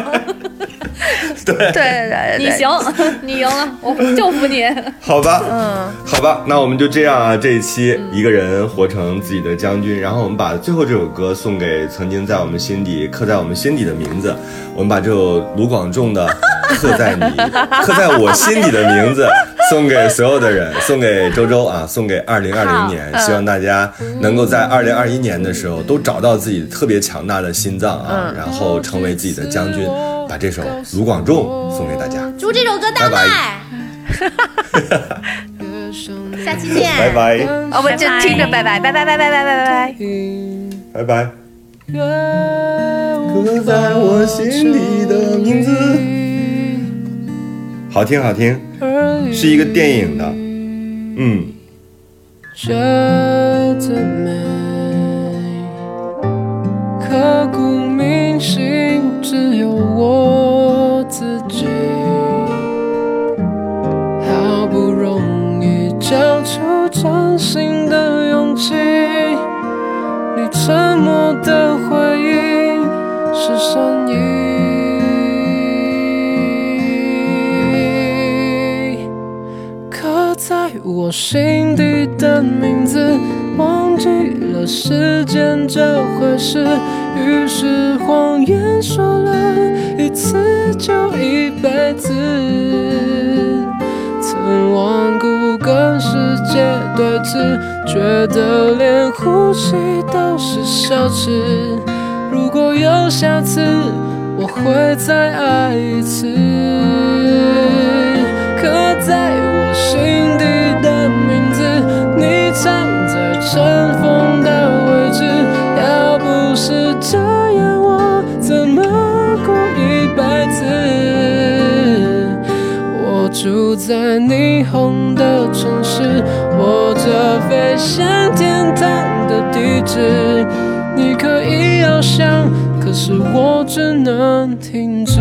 C: (laughs)
E: 对，
D: 对对
C: 你行，(laughs) 你赢了，我就服你。
E: 好吧，嗯，好吧，那我们就这样啊。这一期一个人活成自己的将军，然后我们把最后这首歌送给曾经在我们心底刻在我们心底的名字。我们把这首卢广仲的《刻在你 (laughs) 刻在我心底的名字》送给所有的人，送给周周啊，送给二零二零年。希望大家能够在二零二一年的时候都找到自己特别强大的心脏啊，然后成为自己的将军。把这首卢广仲送给大家，
C: 祝这首歌大卖。(laughs) 下期见，
E: 拜拜。
D: 我们就听着，拜拜，拜拜，拜拜，拜拜，拜
E: 拜，拜拜。刻在我心底的名字，好听好听，是一个电影的，嗯。刻骨铭心，只有我自己。好不容易交出真心的勇气，你沉默的回应是善意。我心底的名字。忘记了时间这回事，于是谎言说了一次就一辈子。曾顽固跟世界对峙，觉得连呼吸都是奢侈。如果有下次，我会再爱一次。刻在我心尘封的位置，要不是这样，我怎么过一百次？我住在霓虹的城市，握着飞向天堂的地址。你可以翱翔，可是我只能停止。